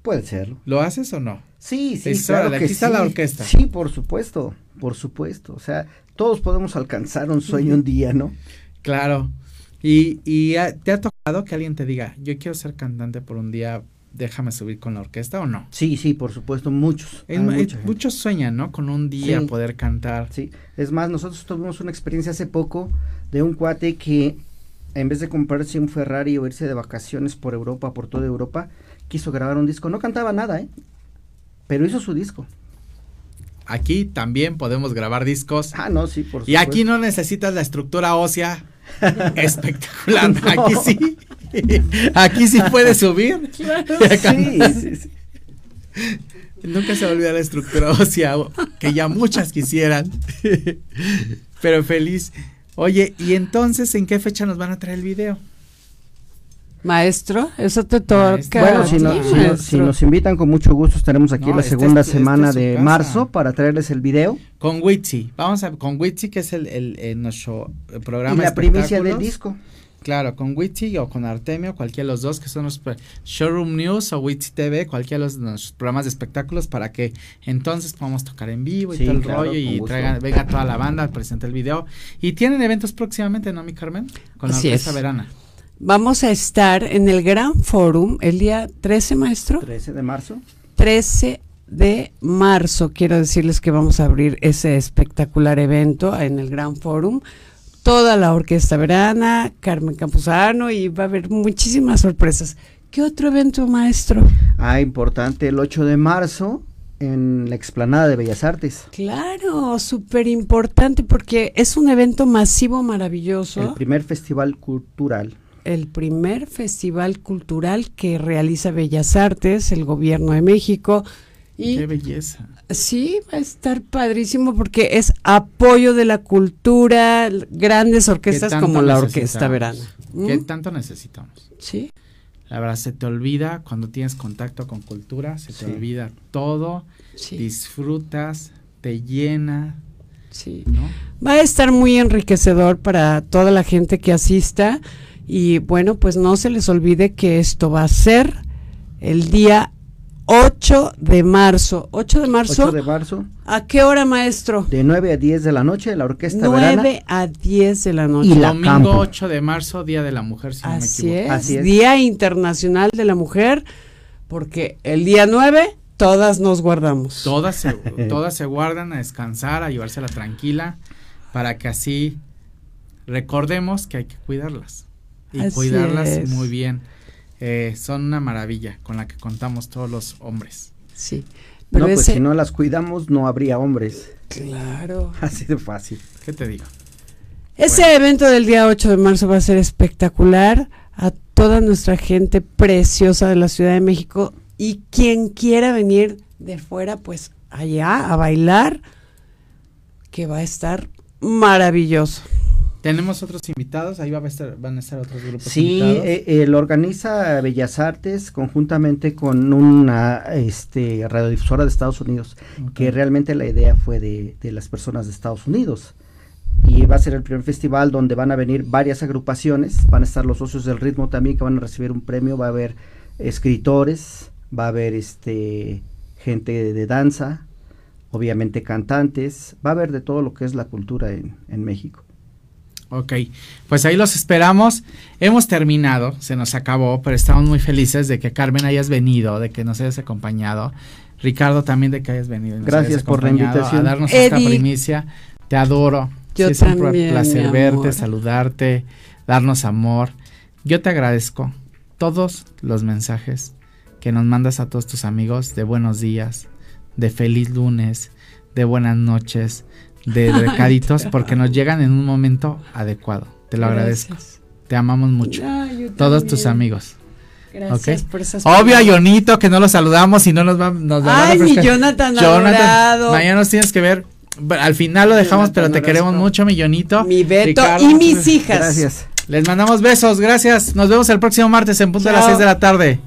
Puede serlo. ¿lo haces o no? Sí, sí, Es claro órale, que aquí está sí. la orquesta. Sí, por supuesto, por supuesto. O sea, todos podemos alcanzar un sueño un día, ¿no? Claro. Y, y ¿te ha tocado que alguien te diga, yo quiero ser cantante por un día, déjame subir con la orquesta o no? Sí, sí, por supuesto, muchos. Es- es- muchos sueñan, ¿no? Con un día Sí. poder cantar. Sí, es más, nosotros tuvimos una experiencia hace poco de un cuate que en vez de comprarse un Ferrari o irse de vacaciones por Europa, por toda Europa, quiso grabar un disco. No cantaba nada, ¿eh? Pero hizo su disco. Aquí también podemos grabar discos. Ah, no, sí, por supuesto. Y aquí no necesitas la estructura ósea espectacular. Aquí sí. Aquí sí puedes subir. cantar. Sí, sí, sí. Nunca se va a olvidar la estructura ósea que ya muchas quisieran. Pero feliz. Oye, ¿y entonces en qué fecha nos van a traer el video? Maestro, eso te toca. Bueno, si, no- Sí, si no- maestro. si nos invitan con mucho gusto, estaremos aquí No, la este segunda es- este semana es de marzo para traerles el video Con Witsi. Vamos a con Witsi, que es el, el, el nuestro eh, y programa. la primicia del disco. Claro, con Witsi o con Artemio, cualquiera de los dos, que son los Showroom News o Witsi TV, cualquiera de los nuestros programas de espectáculos, para que entonces podamos tocar en vivo y Sí, todo el claro, rollo y traigan, venga toda la banda a presentar el video. Y tienen eventos próximamente, ¿no, mi Carmen? Con la Así Orquesta es. Verana. Vamos a estar en el Gran Forum el día 13, maestro. 13 de marzo. 13 de marzo. Quiero decirles que vamos a abrir ese espectacular evento en el Gran Forum. Toda la orquesta verana, Carmen Campuzano y va a haber muchísimas sorpresas. ¿Qué otro evento, maestro? Ah, importante, el 8 de marzo en la explanada de Bellas Artes. Claro, súper importante porque es un evento masivo maravilloso. El primer festival cultural. el primer festival cultural que realiza Bellas Artes, el gobierno de México. Y Qué belleza. Sí, va a estar padrísimo porque es apoyo de la cultura, grandes orquestas como la Orquesta? Verana. ¿Qué ¿Mm? tanto necesitamos? Sí, La verdad, se te olvida cuando tienes contacto con cultura, se te olvida todo, sí, disfrutas, te llena, sí. ¿no? Va a estar muy enriquecedor para toda la gente que asista y bueno, pues no se les olvide que esto va a ser el día 8 de marzo. 8 de marzo. 8 de marzo, ¿A qué hora, maestro? de 9 a 10 de la noche, la Orquesta 9 Verana. a 10 de la noche. Y la Domingo Campo. 8 de marzo, Día de la Mujer, si no me Así equivoco. es, Así es. Día Internacional de la Mujer, porque el día 9 todas nos guardamos. Todas se, todas se guardan a descansar, a llevársela tranquila, para que así recordemos que hay que cuidarlas. Y Así cuidarlas es. muy bien. Eh, son una maravilla con la que contamos todos los hombres. Sí. No, Pero pues ese, si no las cuidamos, no habría hombres. claro. Así de fácil. ¿Qué te digo? Ese evento del día 8 de marzo va a ser espectacular. A toda nuestra gente preciosa de la Ciudad de México y quien quiera venir de fuera, pues allá a bailar, que va a estar maravilloso. Tenemos otros invitados, ahí va a estar, van a estar otros grupos Sí, eh, eh, lo organiza Bellas Artes conjuntamente con una este, radiodifusora de Estados Unidos, que realmente la idea fue de, de las personas de Estados Unidos. Y va a ser el primer festival donde van a venir varias agrupaciones, van a estar los socios del ritmo también que van a recibir un premio, va a haber escritores, va a haber este gente de, de danza, obviamente cantantes, va a haber de todo lo que es la cultura en, en México. Ok, pues ahí los esperamos. Hemos terminado, se nos acabó, pero estamos muy felices de que Carmen hayas venido, de que nos hayas acompañado. Ricardo también de que hayas venido. nos Gracias hayas por la invitación. A darnos esta primicia. Te adoro. Yo Sí, es un placer mi verte, saludarte, darnos amor. Yo te agradezco todos los mensajes que nos mandas a todos tus amigos de buenos días, de feliz lunes, de buenas noches, de recaditos, porque nos llegan en un momento adecuado. Te lo agradezco. Gracias. Te amamos mucho. Ah, Todos también. tus amigos. Gracias por esas Obvio a. Jonito, que no lo saludamos y no nos va, nos va a Ay, mi. Jonathan, adorado. mañana nos tienes que ver. Al final lo dejamos, pero te Jonathan queremos mucho, mi Jonito. Mi Beto Ricardo, y mis hijas. Gracias. Les mandamos besos, gracias. Nos vemos el próximo martes en punto de las Chao. 6 de la tarde.